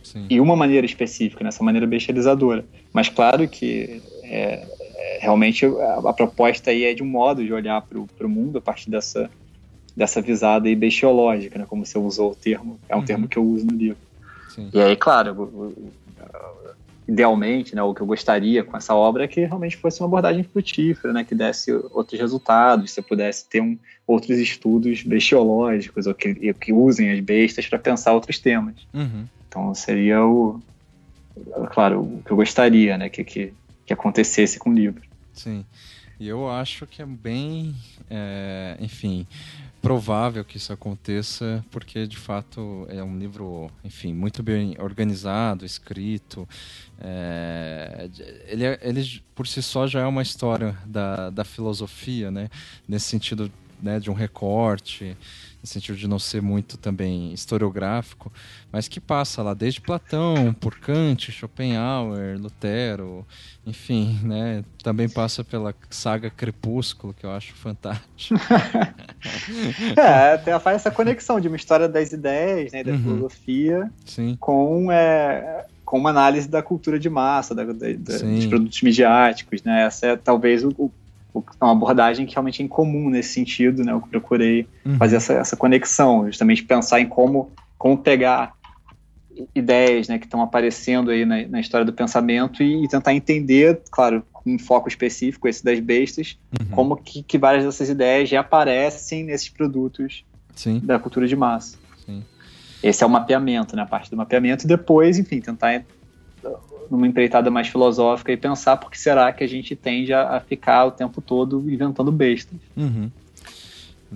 Sim. e uma maneira específica, nessa né? maneira bestializadora. Mas claro que é, é, realmente a, a, proposta aí é de um modo de olhar para o mundo a partir dessa, dessa visada aí bestiológica, né? Como você usou o termo, é um uhum. termo que eu uso no livro. Sim. E aí, claro, idealmente, né, o que eu gostaria com essa obra é que realmente fosse uma abordagem frutífera, né, que desse outros resultados, se pudesse ter um, outros estudos bestiológicos ou que, que usem as bestas para pensar outros temas. Uhum. Então seria o, claro, o que eu gostaria, né, que, que, que acontecesse com o livro. Sim. E eu acho que é bem, é, enfim, provável que isso aconteça, porque de fato é um livro, enfim, muito bem organizado, escrito. É, ele, ele por si só já é uma história da, da filosofia, né? Nesse sentido né, de um recorte, no sentido de não ser muito também historiográfico, mas que passa lá desde Platão, por Kant, Schopenhauer, Lutero, enfim, né, também passa pela saga Crepúsculo, que eu acho fantástico. é, tem, faz essa conexão de uma história das ideias, né, da uhum. filosofia, Sim. com é, com uma análise da cultura de massa, da, da, da, dos produtos midiáticos, né? Essa é talvez o, o, uma abordagem que realmente é incomum nesse sentido, né? Eu procurei uhum. fazer essa, essa conexão, justamente pensar em como, como pegar ideias né, que estão aparecendo aí na, na história do pensamento e, e, tentar entender, claro, com um foco específico, esse das bestas, uhum. como que, que, várias dessas ideias já aparecem nesses produtos Sim. da cultura de massa. Sim. Esse é o mapeamento, né, a parte do mapeamento, e depois, enfim, tentar numa empreitada mais filosófica e pensar por que será que a gente tende a, a ficar o tempo todo inventando bestas. Uhum.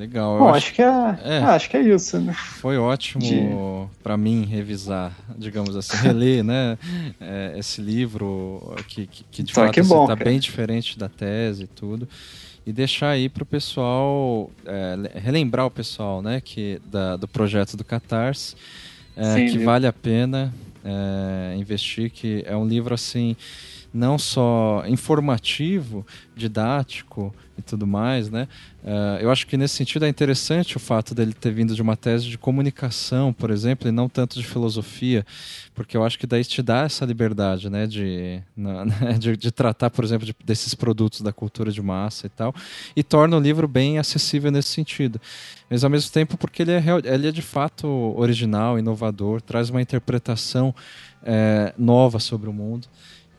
Legal. Bom, acho, acho, que é, é. Ah, acho que é isso, né? Foi ótimo de... para mim revisar, digamos assim, reler, né, é, esse livro que, que, que de então, fato está assim, bem diferente da tese e tudo e deixar aí para o pessoal é, relembrar o pessoal, né, que da, do projeto do Catarse, é, Sim, que viu? vale a pena é, investir, que é um livro assim não só informativo, didático e tudo mais, né? Uh, eu acho que nesse sentido é interessante o fato dele ter vindo de uma tese de comunicação, por exemplo, e não tanto de filosofia, porque eu acho que daí te dá essa liberdade, né, de, na, né, de, de, tratar, por exemplo, de, desses produtos da cultura de massa e tal, e torna o livro bem acessível nesse sentido. Mas ao mesmo tempo porque ele é, ele é de fato original, inovador, traz uma interpretação é, nova sobre o mundo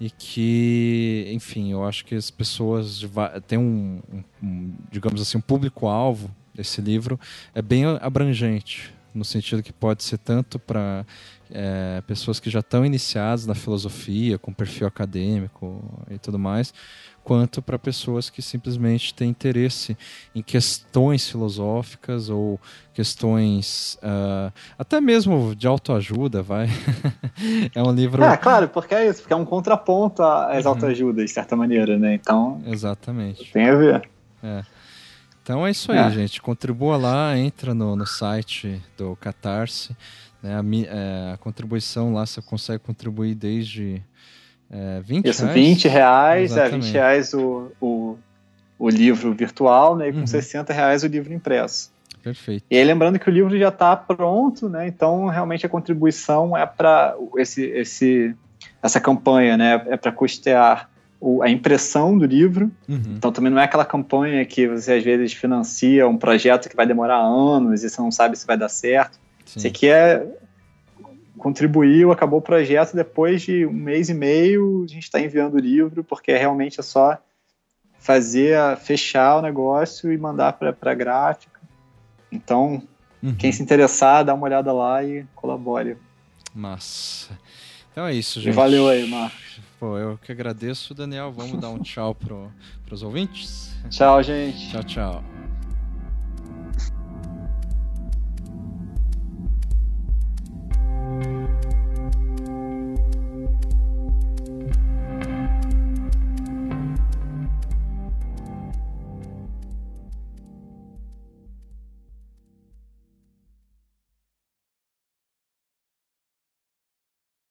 e que, enfim, eu acho que as pessoas têm um, um, digamos assim, um público-alvo desse livro é bem abrangente, no sentido que pode ser tanto para é, pessoas que já estão iniciadas na filosofia, com perfil acadêmico e tudo mais, quanto para pessoas que simplesmente têm interesse em questões filosóficas ou questões uh, até mesmo de autoajuda, vai. é um livro. É, claro, porque é isso, porque é um contraponto às uhum. autoajudas, de certa maneira, né? Então. Exatamente. Tem a ver. É. Então é isso aí, é. gente. Contribua lá, entra no, no site do Catarse. Né? A, é, a contribuição lá você consegue contribuir desde é, 20 Isso, reais? 20 reais, é, 20 reais o, o, o livro virtual, né? E com uhum. 60 reais o livro impresso. Perfeito. E aí, lembrando que o livro já está pronto, né? Então, realmente, a contribuição é para esse, esse, essa campanha, né? É para custear o, a impressão do livro. Uhum. Então, também não é aquela campanha que você, às vezes, financia um projeto que vai demorar anos e você não sabe se vai dar certo. Sim. Isso aqui é contribuiu, acabou o projeto, depois de um mês e meio a gente está enviando o livro, porque realmente é só fazer, fechar o negócio e mandar para a gráfica. Então, uhum. quem se interessar, dá uma olhada lá e colabore. Massa. Então é isso, gente. valeu aí, Marcos. Pô, eu que agradeço, Daniel. Vamos dar um tchau para os ouvintes? Tchau, gente. Tchau, tchau.